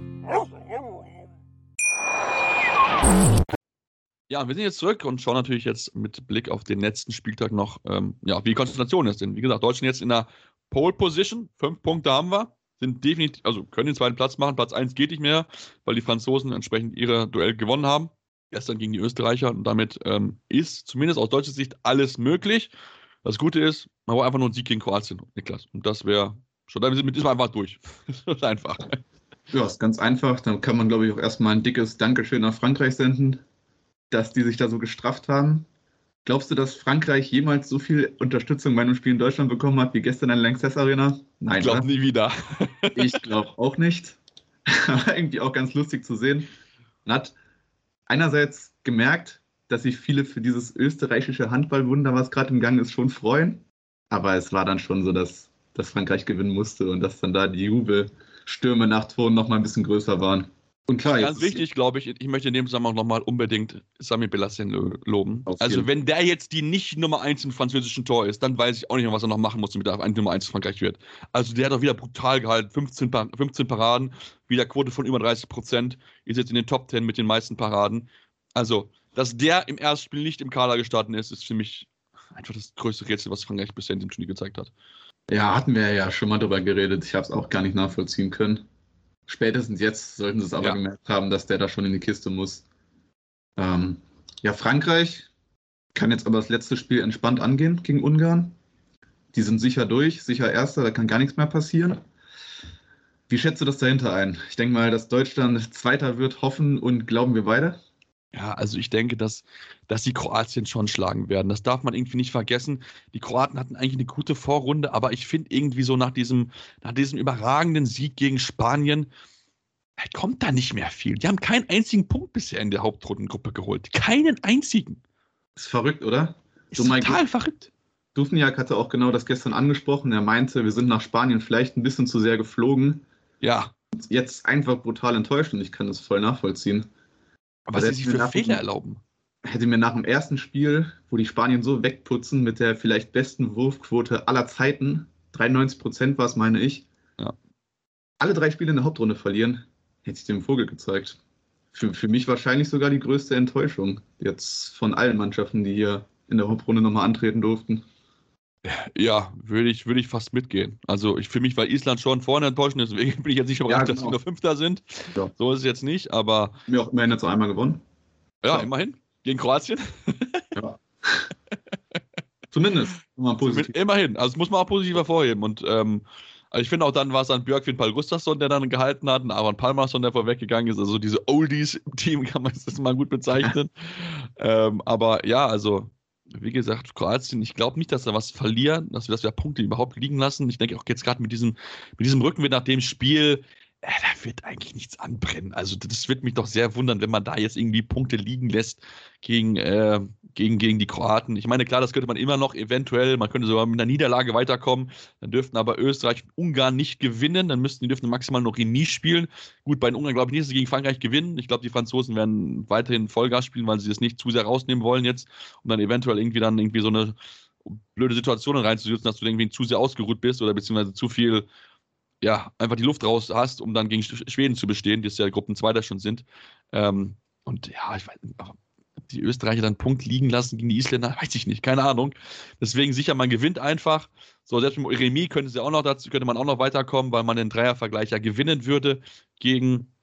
Ja, wir sind jetzt zurück und schauen natürlich jetzt mit Blick auf den letzten Spieltag noch, ähm, ja, wie die Konzentration ist. Denn wie gesagt, Deutschland jetzt in der Pole Position, fünf Punkte haben wir sind definitiv, also können den zweiten Platz machen. Platz 1 geht nicht mehr, weil die Franzosen entsprechend ihre Duell gewonnen haben. Gestern gegen die Österreicher und damit ähm, ist zumindest aus deutscher Sicht alles möglich. Das Gute ist, man braucht einfach nur einen Sieg gegen Kroatien, Niklas. Und das wäre schon, damit ist man einfach durch. das ist einfach. Ja, ist ganz einfach. Dann kann man, glaube ich, auch erstmal ein dickes Dankeschön nach Frankreich senden, dass die sich da so gestrafft haben. Glaubst du, dass Frankreich jemals so viel Unterstützung bei einem Spiel in Deutschland bekommen hat wie gestern in der Lanxess Arena? Nein. Ich glaube nie wieder. ich glaube auch nicht. Aber irgendwie auch ganz lustig zu sehen. Man hat einerseits gemerkt, dass sich viele für dieses österreichische Handballwunder, was gerade im Gang ist, schon freuen. Aber es war dann schon so, dass, dass Frankreich gewinnen musste und dass dann da die Jubelstürme nach Toren noch mal ein bisschen größer waren. Und klar, ganz wichtig, glaube ich, ich möchte in dem Zusammenhang nochmal unbedingt Sami Belassin loben. Also, wenn der jetzt die nicht Nummer 1 im französischen Tor ist, dann weiß ich auch nicht mehr, was er noch machen muss, damit er ein Nummer 1 Frankreich wird. Also, der hat doch wieder brutal gehalten. 15, 15 Paraden, wieder Quote von über 30 Prozent, ist jetzt in den Top 10 mit den meisten Paraden. Also, dass der im ersten Spiel nicht im Kader gestartet ist, ist für mich einfach das größte Rätsel, was Frankreich bisher in dem Turnier gezeigt hat. Ja, hatten wir ja schon mal drüber geredet. Ich habe es auch gar nicht nachvollziehen können. Spätestens jetzt sollten sie es aber ja. gemerkt haben, dass der da schon in die Kiste muss. Ähm, ja, Frankreich kann jetzt aber das letzte Spiel entspannt angehen gegen Ungarn. Die sind sicher durch, sicher Erster, da kann gar nichts mehr passieren. Wie schätzt du das dahinter ein? Ich denke mal, dass Deutschland Zweiter wird, hoffen und glauben wir beide. Ja, also ich denke, dass, dass die Kroatien schon schlagen werden. Das darf man irgendwie nicht vergessen. Die Kroaten hatten eigentlich eine gute Vorrunde, aber ich finde irgendwie so nach diesem, nach diesem überragenden Sieg gegen Spanien, kommt da nicht mehr viel. Die haben keinen einzigen Punkt bisher in der Hauptrundengruppe geholt. Keinen einzigen. Ist verrückt, oder? Ist so total G verrückt. Dufniak hatte auch genau das gestern angesprochen. Er meinte, wir sind nach Spanien vielleicht ein bisschen zu sehr geflogen. Ja. Jetzt einfach brutal enttäuscht und ich kann das voll nachvollziehen. Aber was sie sich für Fehler erlauben. Hätte mir nach dem ersten Spiel, wo die Spanien so wegputzen mit der vielleicht besten Wurfquote aller Zeiten, 93 Prozent war es, meine ich, ja. alle drei Spiele in der Hauptrunde verlieren, hätte ich dem Vogel gezeigt. für, für mich wahrscheinlich sogar die größte Enttäuschung jetzt von allen Mannschaften, die hier in der Hauptrunde nochmal antreten durften. Ja, würde ich, würde ich fast mitgehen. Also ich, für mich war Island schon vorne enttäuschend, deswegen bin ich jetzt nicht überrascht, Ja, dass sie genau. nur Fünfter sind. Ja. So ist es jetzt nicht, aber Mir auch immerhin jetzt einmal gewonnen. ja, Ja. immerhin. Gegen Kroatien. Zumindest. Mal positiv. Immerhin. Also das muss man auch positiv hervorheben. Und ähm, also ich finde auch dann war es an Björkvin Pal Gustafsson, der dann gehalten hat, und Aaron Palmarsson, der vorweggegangen ist. Also diese Oldies im Team kann man das mal gut bezeichnen. ähm, aber ja, also wie gesagt, Kroatien, ich glaube nicht, dass wir was verlieren, dass wir, dass wir Punkte überhaupt liegen lassen. Ich denke auch jetzt gerade mit diesem, mit diesem Rückenwind nach dem Spiel, da wird eigentlich nichts anbrennen. Also das wird mich doch sehr wundern, wenn man da jetzt irgendwie Punkte liegen lässt gegen, äh, gegen, gegen die Kroaten. Ich meine, klar, das könnte man immer noch eventuell, man könnte sogar mit einer Niederlage weiterkommen. Dann dürften aber Österreich und Ungarn nicht gewinnen. Dann müssten die dürften maximal noch Remis spielen. Gut, bei den Ungarn glaube ich nicht, dass sie gegen Frankreich gewinnen. Ich glaube, die Franzosen werden weiterhin Vollgas spielen, weil sie das nicht zu sehr rausnehmen wollen jetzt, um dann eventuell irgendwie dann irgendwie so eine blöde Situation reinzusetzen, dass du irgendwie zu sehr ausgeruht bist oder beziehungsweise zu viel ja, einfach die Luft raus hast, um dann gegen Sch- Schweden zu bestehen, die es ja Gruppenzweiter schon sind. Ähm, und ja, ich weiß die Österreicher dann einen Punkt liegen lassen gegen die Isländer, weiß ich nicht, keine Ahnung. Deswegen sicher, man gewinnt einfach. So, selbst mit dem Remis könnte, ja auch noch dazu, könnte man auch noch weiterkommen, weil man den Dreiervergleich ja gewinnen würde gegen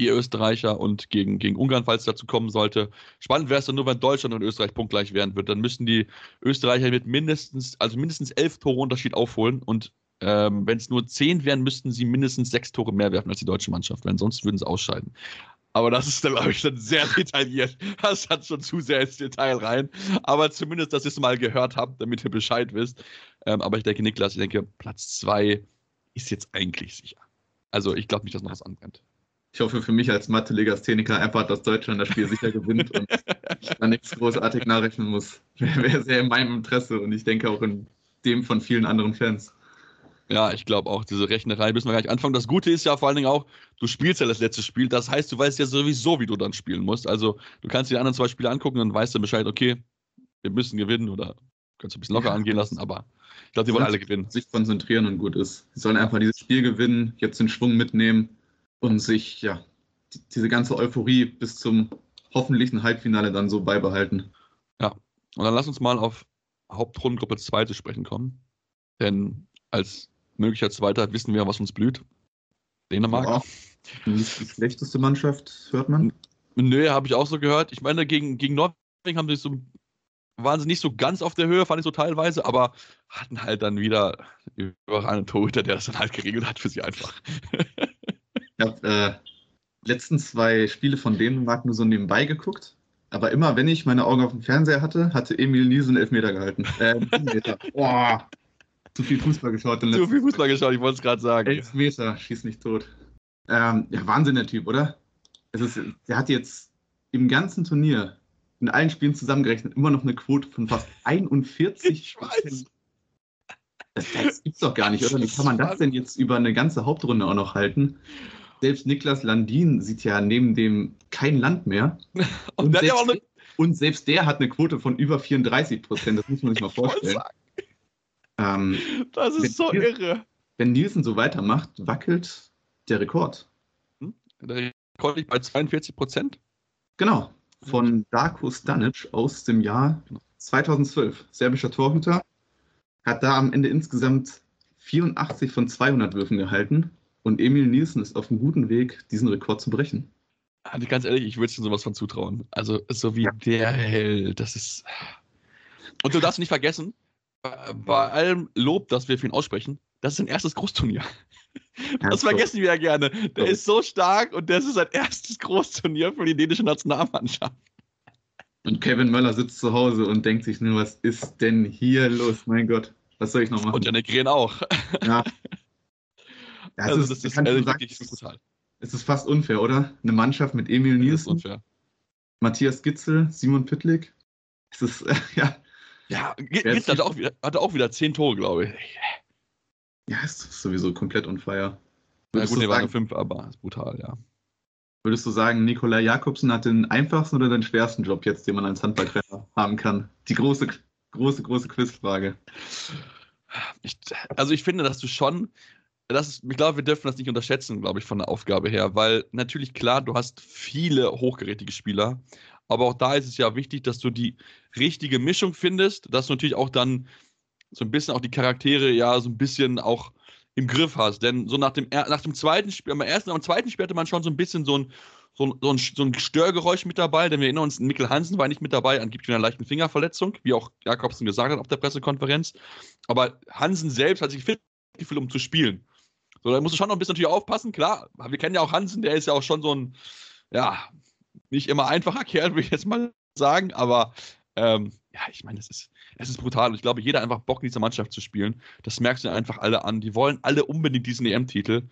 die Österreicher und gegen, gegen Ungarn, falls es dazu kommen sollte. Spannend wäre es dann nur, wenn Deutschland und Österreich punktgleich werden wird. Dann müssten die Österreicher mit mindestens, also mindestens elf Tore Unterschied aufholen und ähm, wenn es nur zehn wären, müssten sie mindestens sechs Tore mehr werfen als die deutsche Mannschaft, weil sonst würden sie ausscheiden. Aber das ist, glaube ich, dann sehr detailliert. Das hat schon zu sehr ins Detail rein. Aber zumindest, dass ihr es mal gehört habt, damit ihr Bescheid wisst. Ähm, aber ich denke, Niklas, ich denke, Platz zwei ist jetzt eigentlich sicher. Also ich glaube nicht, dass noch was anbrennt. Ich hoffe für mich als Mathe-Legastheniker einfach, dass Deutschland das Spiel sicher gewinnt und ich da nichts großartig nachrechnen muss. Wäre wär sehr in meinem Interesse und ich denke auch in dem von vielen anderen Fans. Ja, ich glaube auch, diese Rechnerei müssen wir gleich anfangen. Das Gute ist ja vor allen Dingen auch, du spielst ja das letzte Spiel. Das heißt, du weißt ja sowieso, wie du dann spielen musst. Also, du kannst dir die anderen zwei Spiele angucken und weißt dann Bescheid, okay, wir müssen gewinnen oder kannst du ein bisschen locker Ja, angehen lassen, aber ich glaube, die wollen alle gewinnen. Sich konzentrieren und gut ist. Sie sollen einfach dieses Spiel gewinnen, jetzt den Schwung mitnehmen und sich, ja, die, diese ganze Euphorie bis zum hoffentlichen Halbfinale dann so beibehalten. Ja, und dann lass uns mal auf Hauptrundengruppe 2 zu sprechen kommen. Denn als möglicher Zweiter wissen wir, was uns blüht. Dänemark. Ja, nicht die schlechteste Mannschaft, hört man. Nö, habe ich auch so gehört. Ich meine, gegen, gegen Norwegen haben sie so, waren sie nicht so ganz auf der Höhe, fand ich so teilweise, aber hatten halt dann wieder überall einen Torhüter, der das dann halt geregelt hat für sie einfach. Ich habe äh, letzten zwei Spiele von Dänemark nur so nebenbei geguckt. Aber immer, wenn ich meine Augen auf dem Fernseher hatte, hatte Emil Nielsen Elfmeter gehalten. Äh, Elfmeter. Boah. Zu viel Fußball geschaut. Zu viel Fußball geschaut, ich wollte es gerade sagen. Elfmeter, schieß nicht tot. Ähm, ja, Wahnsinn, der Typ, oder? Es ist, der hat jetzt im ganzen Turnier, in allen Spielen zusammengerechnet, immer noch eine Quote von fast 41 Ich weiß. Das, das gibt's doch gar nicht, oder? Wie kann man das denn jetzt über eine ganze Hauptrunde auch noch halten? Selbst Niklas Landin sieht ja neben dem kein Land mehr. Und, auch selbst, eine, und selbst der hat eine Quote von über 34 Prozent. Das muss man sich mal vorstellen. Ähm, das ist so Wenn- irre. wenn Nielsen so weitermacht, wackelt der Rekord. Der Rekord liegt bei 42 Prozent. Genau. Von Darko Stanic aus dem Jahr 2012. Serbischer Torhüter. Hat da am Ende insgesamt 84 von 200 Würfen gehalten. Und Emil Nielsen ist auf einem guten Weg, diesen Rekord zu brechen. Also ganz ehrlich, ich würde dir sowas von zutrauen. Also, so wie der hält, das ist. Und du darfst nicht vergessen, bei- allem Lob, das wir für ihn aussprechen, das ist sein erstes Großturnier. Das vergessen wir ja gerne. Der So. ist so stark und das ist sein erstes Großturnier für die dänische Nationalmannschaft. Und Kevin Möller sitzt zu Hause und denkt sich nur, was ist denn hier los? Mein Gott, was soll ich noch machen? Und Janik Rehn auch. ja. Ja, also, ist, das ist ehrlich sagen, wirklich es ist, brutal. es ist fast unfair, oder? Eine Mannschaft mit Emil Nielsen, unfair. Matthias Gitzel, Simon Pittlik. Es ist, äh, ja, Ja, ist hatte auch, wieder, hatte auch wieder zehn Tore, glaube ich. ja, ist sowieso komplett unfair. Na Würdest, gut, du der war nur fünf, aber ist brutal, ja. würdest du sagen, Nikolai Jakobsen hat den einfachsten oder den schwersten Job jetzt, den man als Handballtrainer haben kann? Die große, große, große Quizfrage. Ich, also ich finde, dass du schon das ist, ich glaube, wir dürfen das nicht unterschätzen, glaube ich, von der Aufgabe her, weil natürlich klar, du hast viele hochgerätige Spieler, aber auch da ist es ja wichtig, dass du die richtige Mischung findest, dass du natürlich auch dann so ein bisschen auch die Charaktere ja so ein bisschen auch im Griff hast. Denn so nach dem, nach dem zweiten Spiel, am ersten, am zweiten Spiel hatte man schon so ein bisschen so ein, so ein, so ein, so ein Störgeräusch mit dabei, denn wir erinnern uns, Mikkel Hansen war nicht mit dabei, angeblich mit einer leichten Fingerverletzung, wie auch Jakobsen gesagt hat auf der Pressekonferenz. Aber Hansen selbst hat sich fit gefühlt, um zu spielen. So, da musst du schon noch ein bisschen natürlich aufpassen, klar. Wir kennen ja auch Hansen, der ist ja auch schon so ein, ja, nicht immer einfacher Kerl, würde ich jetzt mal sagen, aber ähm, ja, ich meine, es ist, es ist brutal. Ich glaube, jeder hat einfach Bock, in dieser Mannschaft zu spielen. Das merkst du einfach alle an. Die wollen alle unbedingt diesen EM-Titel,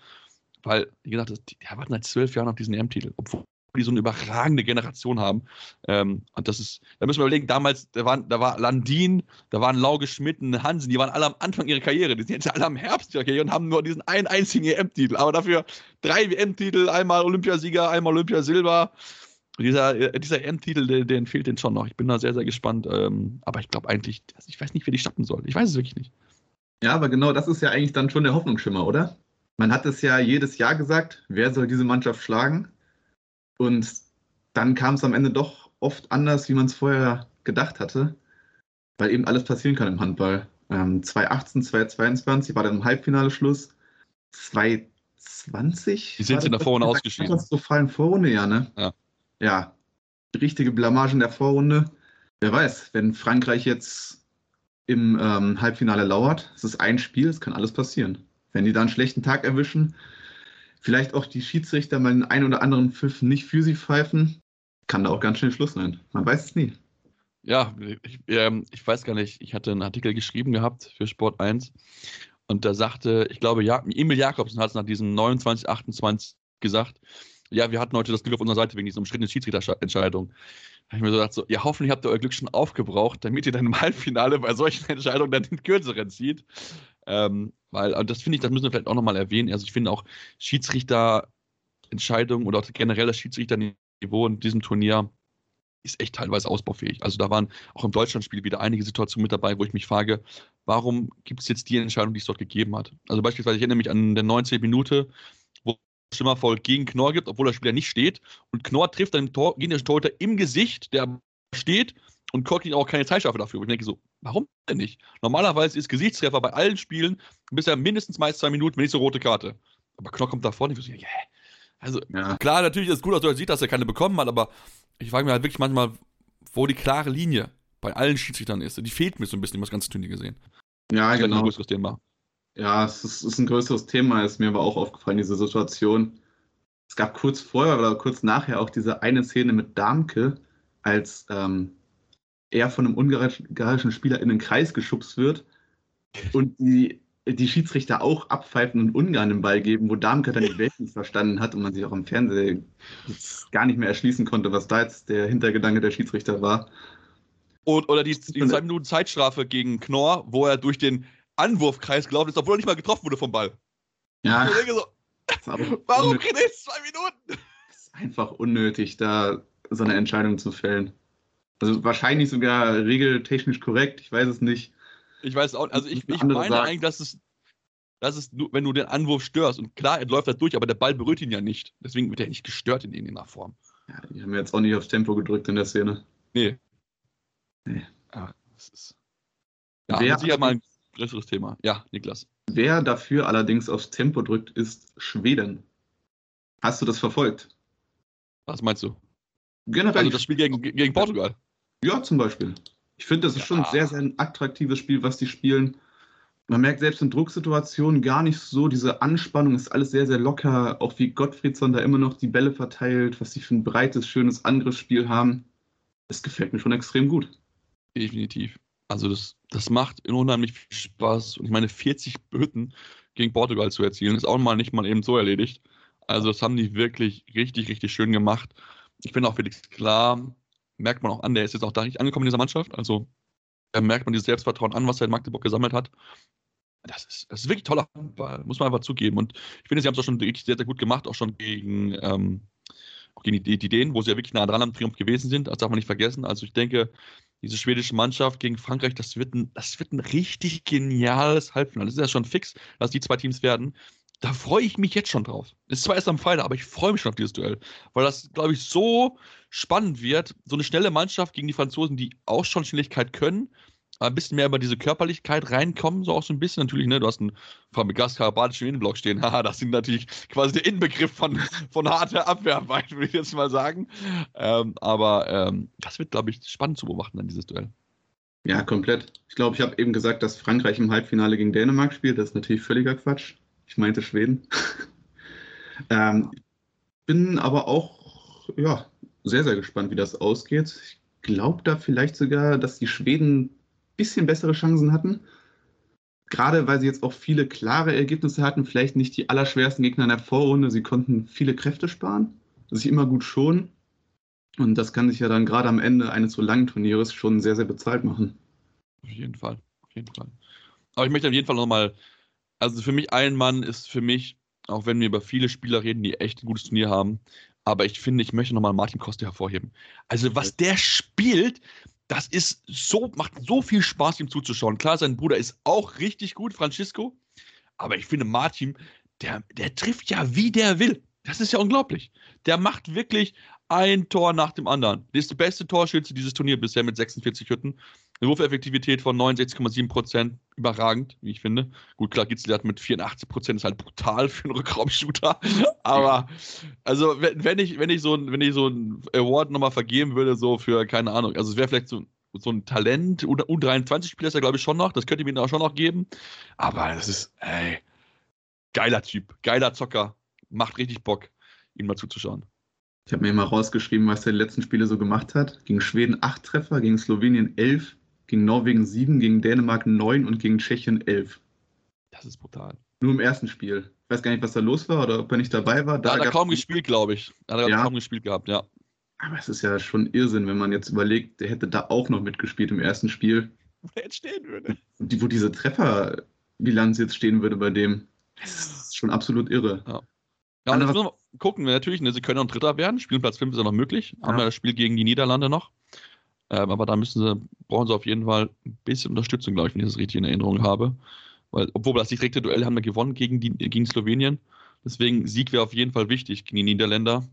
weil, wie gesagt, die, die warten seit zwölf Jahren auf diesen EM-Titel, obwohl die so eine überragende Generation haben. Ähm, und das ist, da müssen wir überlegen, damals, da, waren, da war Landin, da waren Lauge Schmidt, Hansen, die waren alle am Anfang ihrer Karriere. Die sind jetzt alle am Herbst ihrer Karriere und haben nur diesen einen einzigen EM-Titel. Aber dafür drei EM-Titel, einmal Olympiasieger, einmal Olympiasilber. Dieser, äh, dieser EM-Titel, den, fehlt den schon noch. Ich bin da sehr, sehr gespannt. Ähm, aber ich glaube eigentlich, ich weiß nicht, wer die starten soll. Ich weiß es wirklich nicht. Ja, aber genau das ist ja eigentlich dann schon der Hoffnungsschimmer, oder? Man hat es ja jedes Jahr gesagt, wer soll diese Mannschaft schlagen? Und dann kam es am Ende doch oft anders, wie man es vorher gedacht hatte, weil eben alles passieren kann im Handball. Ähm, 2018, 2022 war dann im Halbfinale Schluss. 2020? Die sind in der Vorrunde ausgeschieden. Katastrophalen Vorrunde, ja, ne? Ja ja, richtige Blamage in der Vorrunde. Wer weiß, wenn Frankreich jetzt im ähm, Halbfinale lauert, es ist ein Spiel, es kann alles passieren. Wenn die da einen schlechten Tag erwischen, vielleicht auch die Schiedsrichter mal den einen oder anderen Pfiff nicht für sie pfeifen, kann da auch ganz schnell Schluss sein. Man weiß es nie. Ja, ich, ähm, ich weiß gar nicht, ich hatte einen Artikel geschrieben gehabt für Sport 1 und da sagte, ich glaube, ja, Emil Jakobsen hat es nach diesem 29, 28 gesagt, ja, wir hatten heute das Glück auf unserer Seite wegen dieser umstrittenen Schiedsrichterentscheidung. Da habe ich mir so gedacht, so, ja, hoffentlich habt ihr euer Glück schon aufgebraucht, damit ihr dann im Halbfinale bei solchen Entscheidungen dann den kürzeren zieht. Ähm, weil, und das finde ich, das müssen wir vielleicht auch nochmal erwähnen. Also ich finde auch Schiedsrichterentscheidungen oder auch generell das Schiedsrichterniveau in diesem Turnier ist echt teilweise ausbaufähig. Also da waren auch im Deutschlandspiel wieder einige Situationen mit dabei, wo ich mich frage, warum gibt es jetzt die Entscheidung, die es dort gegeben hat? Also beispielsweise, ich erinnere mich an der 19. Minute, Schimmervoll gegen Knorr gibt, obwohl der Spieler nicht steht. Und Knorr trifft dann den Tor, gegnerischen Torhüter im Gesicht, der steht und kriegt auch keine Zeitstrafe dafür. Und ich denke so, warum denn nicht? Normalerweise ist Gesichtstreffer bei allen Spielen bisher mindestens meist zwei Minuten, wenn nicht so rote Karte. Aber Knorr kommt da vorne ich so, yeah. Also, ja. klar, natürlich ist es gut, dass er sieht, dass er keine bekommen hat, aber ich frage mich halt wirklich manchmal, wo die klare Linie bei allen Schiedsrichtern ist. Die fehlt mir so ein bisschen, das ganze Turnier gesehen. Ja, das genau. Ein größeres Thema. Ja, es ist, ist, ein größeres Thema, ist mir aber auch aufgefallen, diese Situation. Es gab kurz vorher oder kurz nachher auch diese eine Szene mit Darmke, als ähm, er von einem ungarischen Spieler in den Kreis geschubst wird und die, die Schiedsrichter auch abpfeifen und Ungarn den Ball geben, wo Darmke dann die Welt nicht verstanden hat und man sich auch im Fernsehen gar nicht mehr erschließen konnte, was da jetzt der Hintergedanke der Schiedsrichter war. Und, oder die, die zwei Minuten Zeitstrafe gegen Knorr, wo er durch den Anwurfkreis gelaufen ist, obwohl er nicht mal getroffen wurde vom Ball. Ja. Ich denke so, warum kriegt er jetzt zwei Minuten? Es ist einfach unnötig, da so eine Entscheidung zu fällen. Also wahrscheinlich sogar regeltechnisch korrekt, ich weiß es nicht. Ich weiß auch, also ich, ich meine sagen. eigentlich, dass es, dass es, wenn du den Anwurf störst, und klar, er läuft das durch, aber der Ball berührt ihn ja nicht. Deswegen wird er nicht gestört in irgendeiner Form. Ja, die haben jetzt auch nicht aufs Tempo gedrückt in der Szene. Nee. Nee. Ja, das ist. Ja, Wer sicher mal ein größeres Thema. Ja, Niklas. Wer dafür allerdings aufs Tempo drückt, ist Schweden. Hast du das verfolgt? Was meinst du? Generell. Also das Spiel gegen, gegen Portugal. Ja, zum Beispiel. Ich finde, das ist ja. schon ein sehr, sehr ein attraktives Spiel, was die spielen. Man merkt selbst in Drucksituationen gar nicht so diese Anspannung, ist alles sehr, sehr locker. Auch wie Gottfriedson da immer noch die Bälle verteilt, was sie für ein breites, schönes Angriffsspiel haben. Das gefällt mir schon extrem gut. Definitiv. Also das, das macht unheimlich viel Spaß. Und ich meine, 40 Hütten gegen Portugal zu erzielen, ist auch mal nicht mal eben so erledigt. Also das haben die wirklich richtig, richtig schön gemacht. Ich finde auch Felix klar, merkt man auch an, der ist jetzt auch da nicht angekommen in dieser Mannschaft. Also da merkt man dieses Selbstvertrauen an, was er in Magdeburg gesammelt hat. Das ist, das ist wirklich toller Handball, muss man einfach zugeben. Und ich finde, sie haben es auch schon wirklich sehr, sehr gut gemacht, auch schon gegen, ähm, auch gegen die, die Ideen, wo sie ja wirklich nah dran am Triumph gewesen sind. Das darf man nicht vergessen. Also ich denke, diese schwedische Mannschaft gegen Frankreich, das wird ein, das wird ein richtig geniales Halbfinale. Das ist ja schon fix, dass die zwei Teams werden. da freue ich mich jetzt schon drauf. Es ist zwar erst am Freitag, aber ich freue mich schon auf dieses Duell, weil das, glaube ich, so spannend wird. So eine schnelle Mannschaft gegen die Franzosen, die auch schon Schnelligkeit können, ein bisschen mehr über diese Körperlichkeit reinkommen, so auch so ein bisschen natürlich, ne? Du hast einen Fabregas karabatischen Innenblock stehen. Haha, das sind natürlich quasi der Inbegriff von, von harter Abwehrarbeit, würde ich jetzt mal sagen. Ähm, aber ähm, das wird, glaube ich, spannend zu beobachten, dann dieses Duell. Ja, komplett. Ich glaube, ich habe eben gesagt, dass Frankreich im Halbfinale gegen Dänemark spielt. Das ist natürlich völliger Quatsch. Ich meinte Schweden. ähm, bin aber auch ja, sehr, sehr gespannt, wie das ausgeht. Ich glaube da vielleicht sogar, dass die Schweden bisschen bessere Chancen hatten. Gerade weil sie jetzt auch viele klare Ergebnisse hatten, vielleicht nicht die allerschwersten Gegner in der Vorrunde. Sie konnten viele Kräfte sparen, sich immer gut schonen. Und das kann sich ja dann gerade am Ende eines so langen Turnieres schon sehr, sehr bezahlt machen. Auf jeden Fall, auf jeden Fall. Aber ich möchte auf jeden Fall nochmal, also für mich ein Mann ist für mich, auch wenn wir über viele Spieler reden, die echt ein gutes Turnier haben, aber ich finde, ich möchte nochmal Martin Koste hervorheben. Also was der spielt, das ist so, macht so viel Spaß, ihm zuzuschauen. Klar, sein Bruder ist auch richtig gut, Francisco, aber ich finde, Martin, der, der trifft ja wie der will. Das ist ja unglaublich. Der macht wirklich ein Tor nach dem anderen. Der ist der beste Torschütze dieses Turnier bisher mit 46 Hütten. Eine Wurfeffektivität von 69,7 Prozent. Überragend, wie ich finde. Gut, klar, Gitzel hat mit 84 Prozent, ist halt brutal für einen Rückraumshooter. Aber, also, wenn, ich, wenn, ich so ein, wenn ich so ein Award nochmal vergeben würde, so für, keine Ahnung, also es wäre vielleicht so, so ein Talent, U23-Spieler ist er, glaube ich, schon noch. Das könnte ich mir auch schon noch geben. Aber das ist, ey, geiler Typ, geiler Zocker. Macht richtig Bock, ihm mal zuzuschauen. Ich habe mir mal rausgeschrieben, was er die letzten Spiele so gemacht hat. Gegen Schweden acht Treffer, gegen Slowenien elf, gegen Norwegen sieben, gegen Dänemark neun und gegen Tschechien elf. Das ist brutal. Nur im ersten Spiel. Ich weiß gar nicht, was da los war oder ob er nicht dabei war. Da hat er kaum gespielt, glaube ich. Hat er Ja. kaum gespielt gehabt, ja. Aber es ist ja schon Irrsinn, wenn man jetzt überlegt, der hätte da auch noch mitgespielt im ersten Spiel. Wo der jetzt stehen würde. Die, wo diese Trefferbilanz jetzt stehen würde bei dem. Das ist schon absolut irre. Ja. Ja, gucken wir natürlich, ne, sie können auch Dritter werden. Spielplatz 5 ist ja noch möglich. Haben wir das Spiel gegen die Niederlande noch. Ähm, aber da müssen sie, brauchen sie auf jeden Fall ein bisschen Unterstützung, glaube ich, wenn ich das richtig in Erinnerung habe. Weil, obwohl wir das direkte Duell haben wir gewonnen gegen, die, gegen Slowenien. Deswegen Sieg wäre auf jeden Fall wichtig gegen die Niederländer.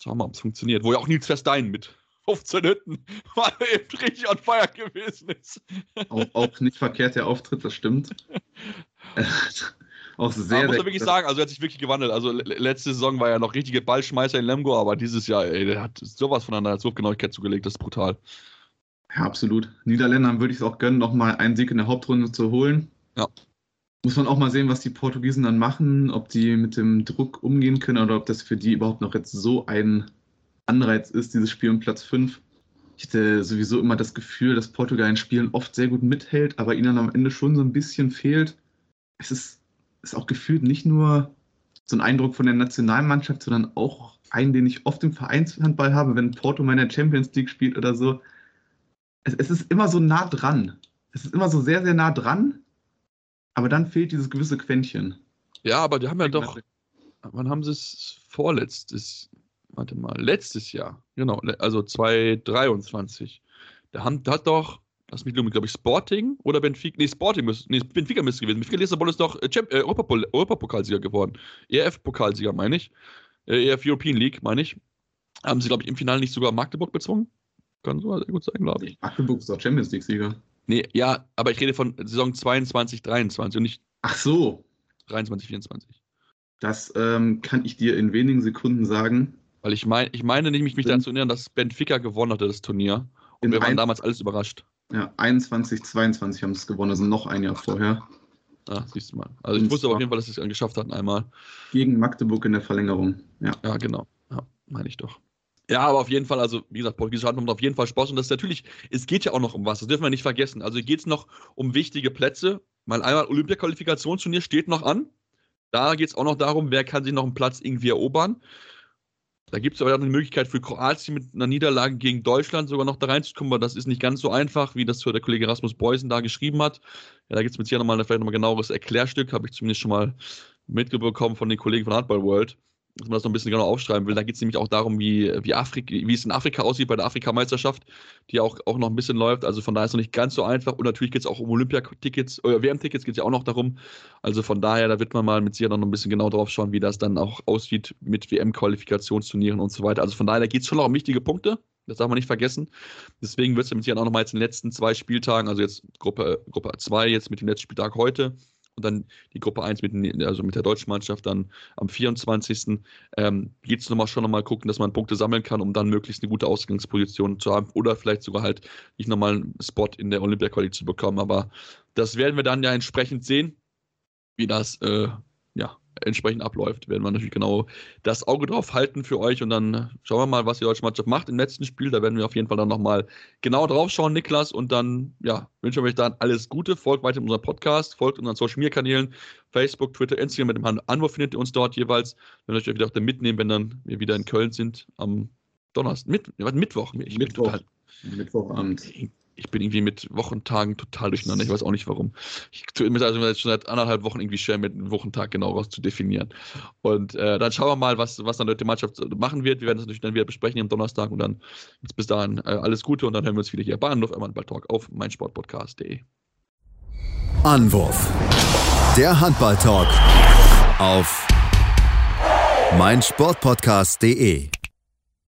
Schauen wir mal, ob es funktioniert. Wo ja auch Nils Verstein mit 15 Hütten mal eben richtig on fire gewesen ist. Auch, auch nicht verkehrt der Auftritt, das stimmt. Auch sehr, Ja, muss man wirklich sagen, also er hat sich wirklich gewandelt. Also le- letzte Saison war er noch richtige Ballschmeißer in Lemgo, aber dieses Jahr, ey, der hat sowas von einer Wurfgenauigkeit zugelegt, das ist brutal. Ja, absolut. Niederländern würde ich es auch gönnen, nochmal einen Sieg in der Hauptrunde zu holen. Ja. Muss man auch mal sehen, was die Portugiesen dann machen, ob die mit dem Druck umgehen können oder ob das für die überhaupt noch jetzt so ein Anreiz ist, dieses Spiel um Platz 5. Ich hatte sowieso immer das Gefühl, dass Portugal in Spielen oft sehr gut mithält, aber ihnen am Ende schon so ein bisschen fehlt. Es ist, ist auch gefühlt nicht nur so ein Eindruck von der Nationalmannschaft, sondern auch einen, den ich oft im Vereinshandball habe, wenn Porto mal in der Champions League spielt oder so. Es, es ist immer so nah dran. Es ist immer so sehr, sehr nah dran, aber dann fehlt dieses gewisse Quäntchen. Ja, aber die haben ja doch, wann haben sie es vorletztes, warte mal, letztes Jahr, genau, also 2023. Da, haben, da hat doch, lass mich glaube ich, Sporting oder Benfica, nee, Sporting, müsste- nee, Benfica müsste gewesen. Benfica Lissabon ist doch äh, Champ- äh, Europapol- Europapokalsieger geworden. ERF-Pokalsieger, meine ich. Äh, ERF European League, meine ich. Haben sie, glaube ich, im Finale nicht sogar Magdeburg bezwungen? Kann so sehr gut sein, glaube ich. Magdeburg ist doch Champions League-Sieger. Nee, ja, aber ich rede von Saison 22, 23 und nicht Ach so, 23, 24. das ähm, kann ich dir in wenigen Sekunden sagen. Weil ich meine, ich meine nämlich mich In- daran zu erinnern, dass Benfica gewonnen hatte, das Turnier. Und wir waren damals alles überrascht. Ja, 21, 22 haben es gewonnen, also noch ein Jahr vorher. Ja, siehst du mal. Also ich wusste aber auf jeden Fall, dass sie es geschafft hatten einmal. Gegen Magdeburg in der Verlängerung. Ja. Ja, genau. Ja, meine ich doch. Ja, aber auf jeden Fall, also wie gesagt, portugiesische Hand macht auf jeden Fall Spaß. Und das ist natürlich, es geht ja auch noch um was, das dürfen wir nicht vergessen. Also geht es noch um wichtige Plätze. Mal einmal Olympia-Qualifikationsturnier steht noch an. Da geht es auch noch darum, wer kann sich noch einen Platz irgendwie erobern. Da gibt es aber auch eine Möglichkeit für Kroatien mit einer Niederlage gegen Deutschland sogar noch da reinzukommen, aber das ist nicht ganz so einfach, wie das der Kollege Rasmus Beusen da geschrieben hat. Ja, da gibt es mit hier nochmal vielleicht nochmal genaueres Erklärstück, habe ich zumindest schon mal mitbekommen von den Kollegen von Hardball World. Dass man das noch ein bisschen genau aufschreiben will. Da geht es nämlich auch darum, wie, wie, Afrik, wie es in Afrika aussieht bei der Afrikameisterschaft, die auch, auch noch ein bisschen läuft. Also von daher ist es noch nicht ganz so einfach. Und natürlich geht es auch um Olympiatickets, äh, WM-Tickets geht es ja auch noch darum. Also von daher, da wird man mal mit Sicherheit noch ein bisschen genau drauf schauen, wie das dann auch aussieht mit WM-Qualifikationsturnieren und so weiter. Also von daher, da geht es schon noch um wichtige Punkte. Das darf man nicht vergessen. Deswegen wird es mit Sicherheit auch noch mal jetzt in den letzten zwei Spieltagen, also jetzt Gruppe, Gruppe 2, jetzt mit dem letzten Spieltag heute und dann die Gruppe 1 mit, also mit der deutschen Mannschaft dann am 24. Ähm, geht es nochmal schon nochmal gucken, dass man Punkte sammeln kann, um dann möglichst eine gute Ausgangsposition zu haben oder vielleicht sogar halt nicht nochmal einen Spot in der Olympia-Qualität zu bekommen. Aber das werden wir dann ja entsprechend sehen, wie das äh, entsprechend abläuft, werden wir natürlich genau das Auge drauf halten für euch und dann schauen wir mal, was die deutsche Mannschaft macht im letzten Spiel. Da werden wir auf jeden Fall dann nochmal genau drauf schauen, Niklas. Und dann, ja, wünschen wir euch dann alles Gute. Folgt weiter in unserem Podcast, folgt unseren Social Media Kanälen, Facebook, Twitter, Instagram. Mit dem Herrn Anwurf findet ihr uns dort jeweils. Werden euch wieder auch dann mitnehmen, wenn dann wir wieder in Köln sind am Donnerstag, mit, Mittwoch. Ich Mittwoch. Total, Mittwochabend ich bin irgendwie mit Wochentagen total durcheinander. Ich weiß auch nicht warum. Ich tue mir also jetzt schon seit anderthalb Wochen irgendwie schwer, mit einem Wochentag genau raus zu definieren. Und äh, dann schauen wir mal, was, was dann die Mannschaft machen wird. Wir werden das natürlich dann wieder besprechen am Donnerstag und dann bis dahin äh, alles Gute und dann hören wir uns wieder hier bei Anwurf, einmal Talk auf meinsportpodcast.de. Anwurf. Der Handball-Talk auf meinsportpodcast.de.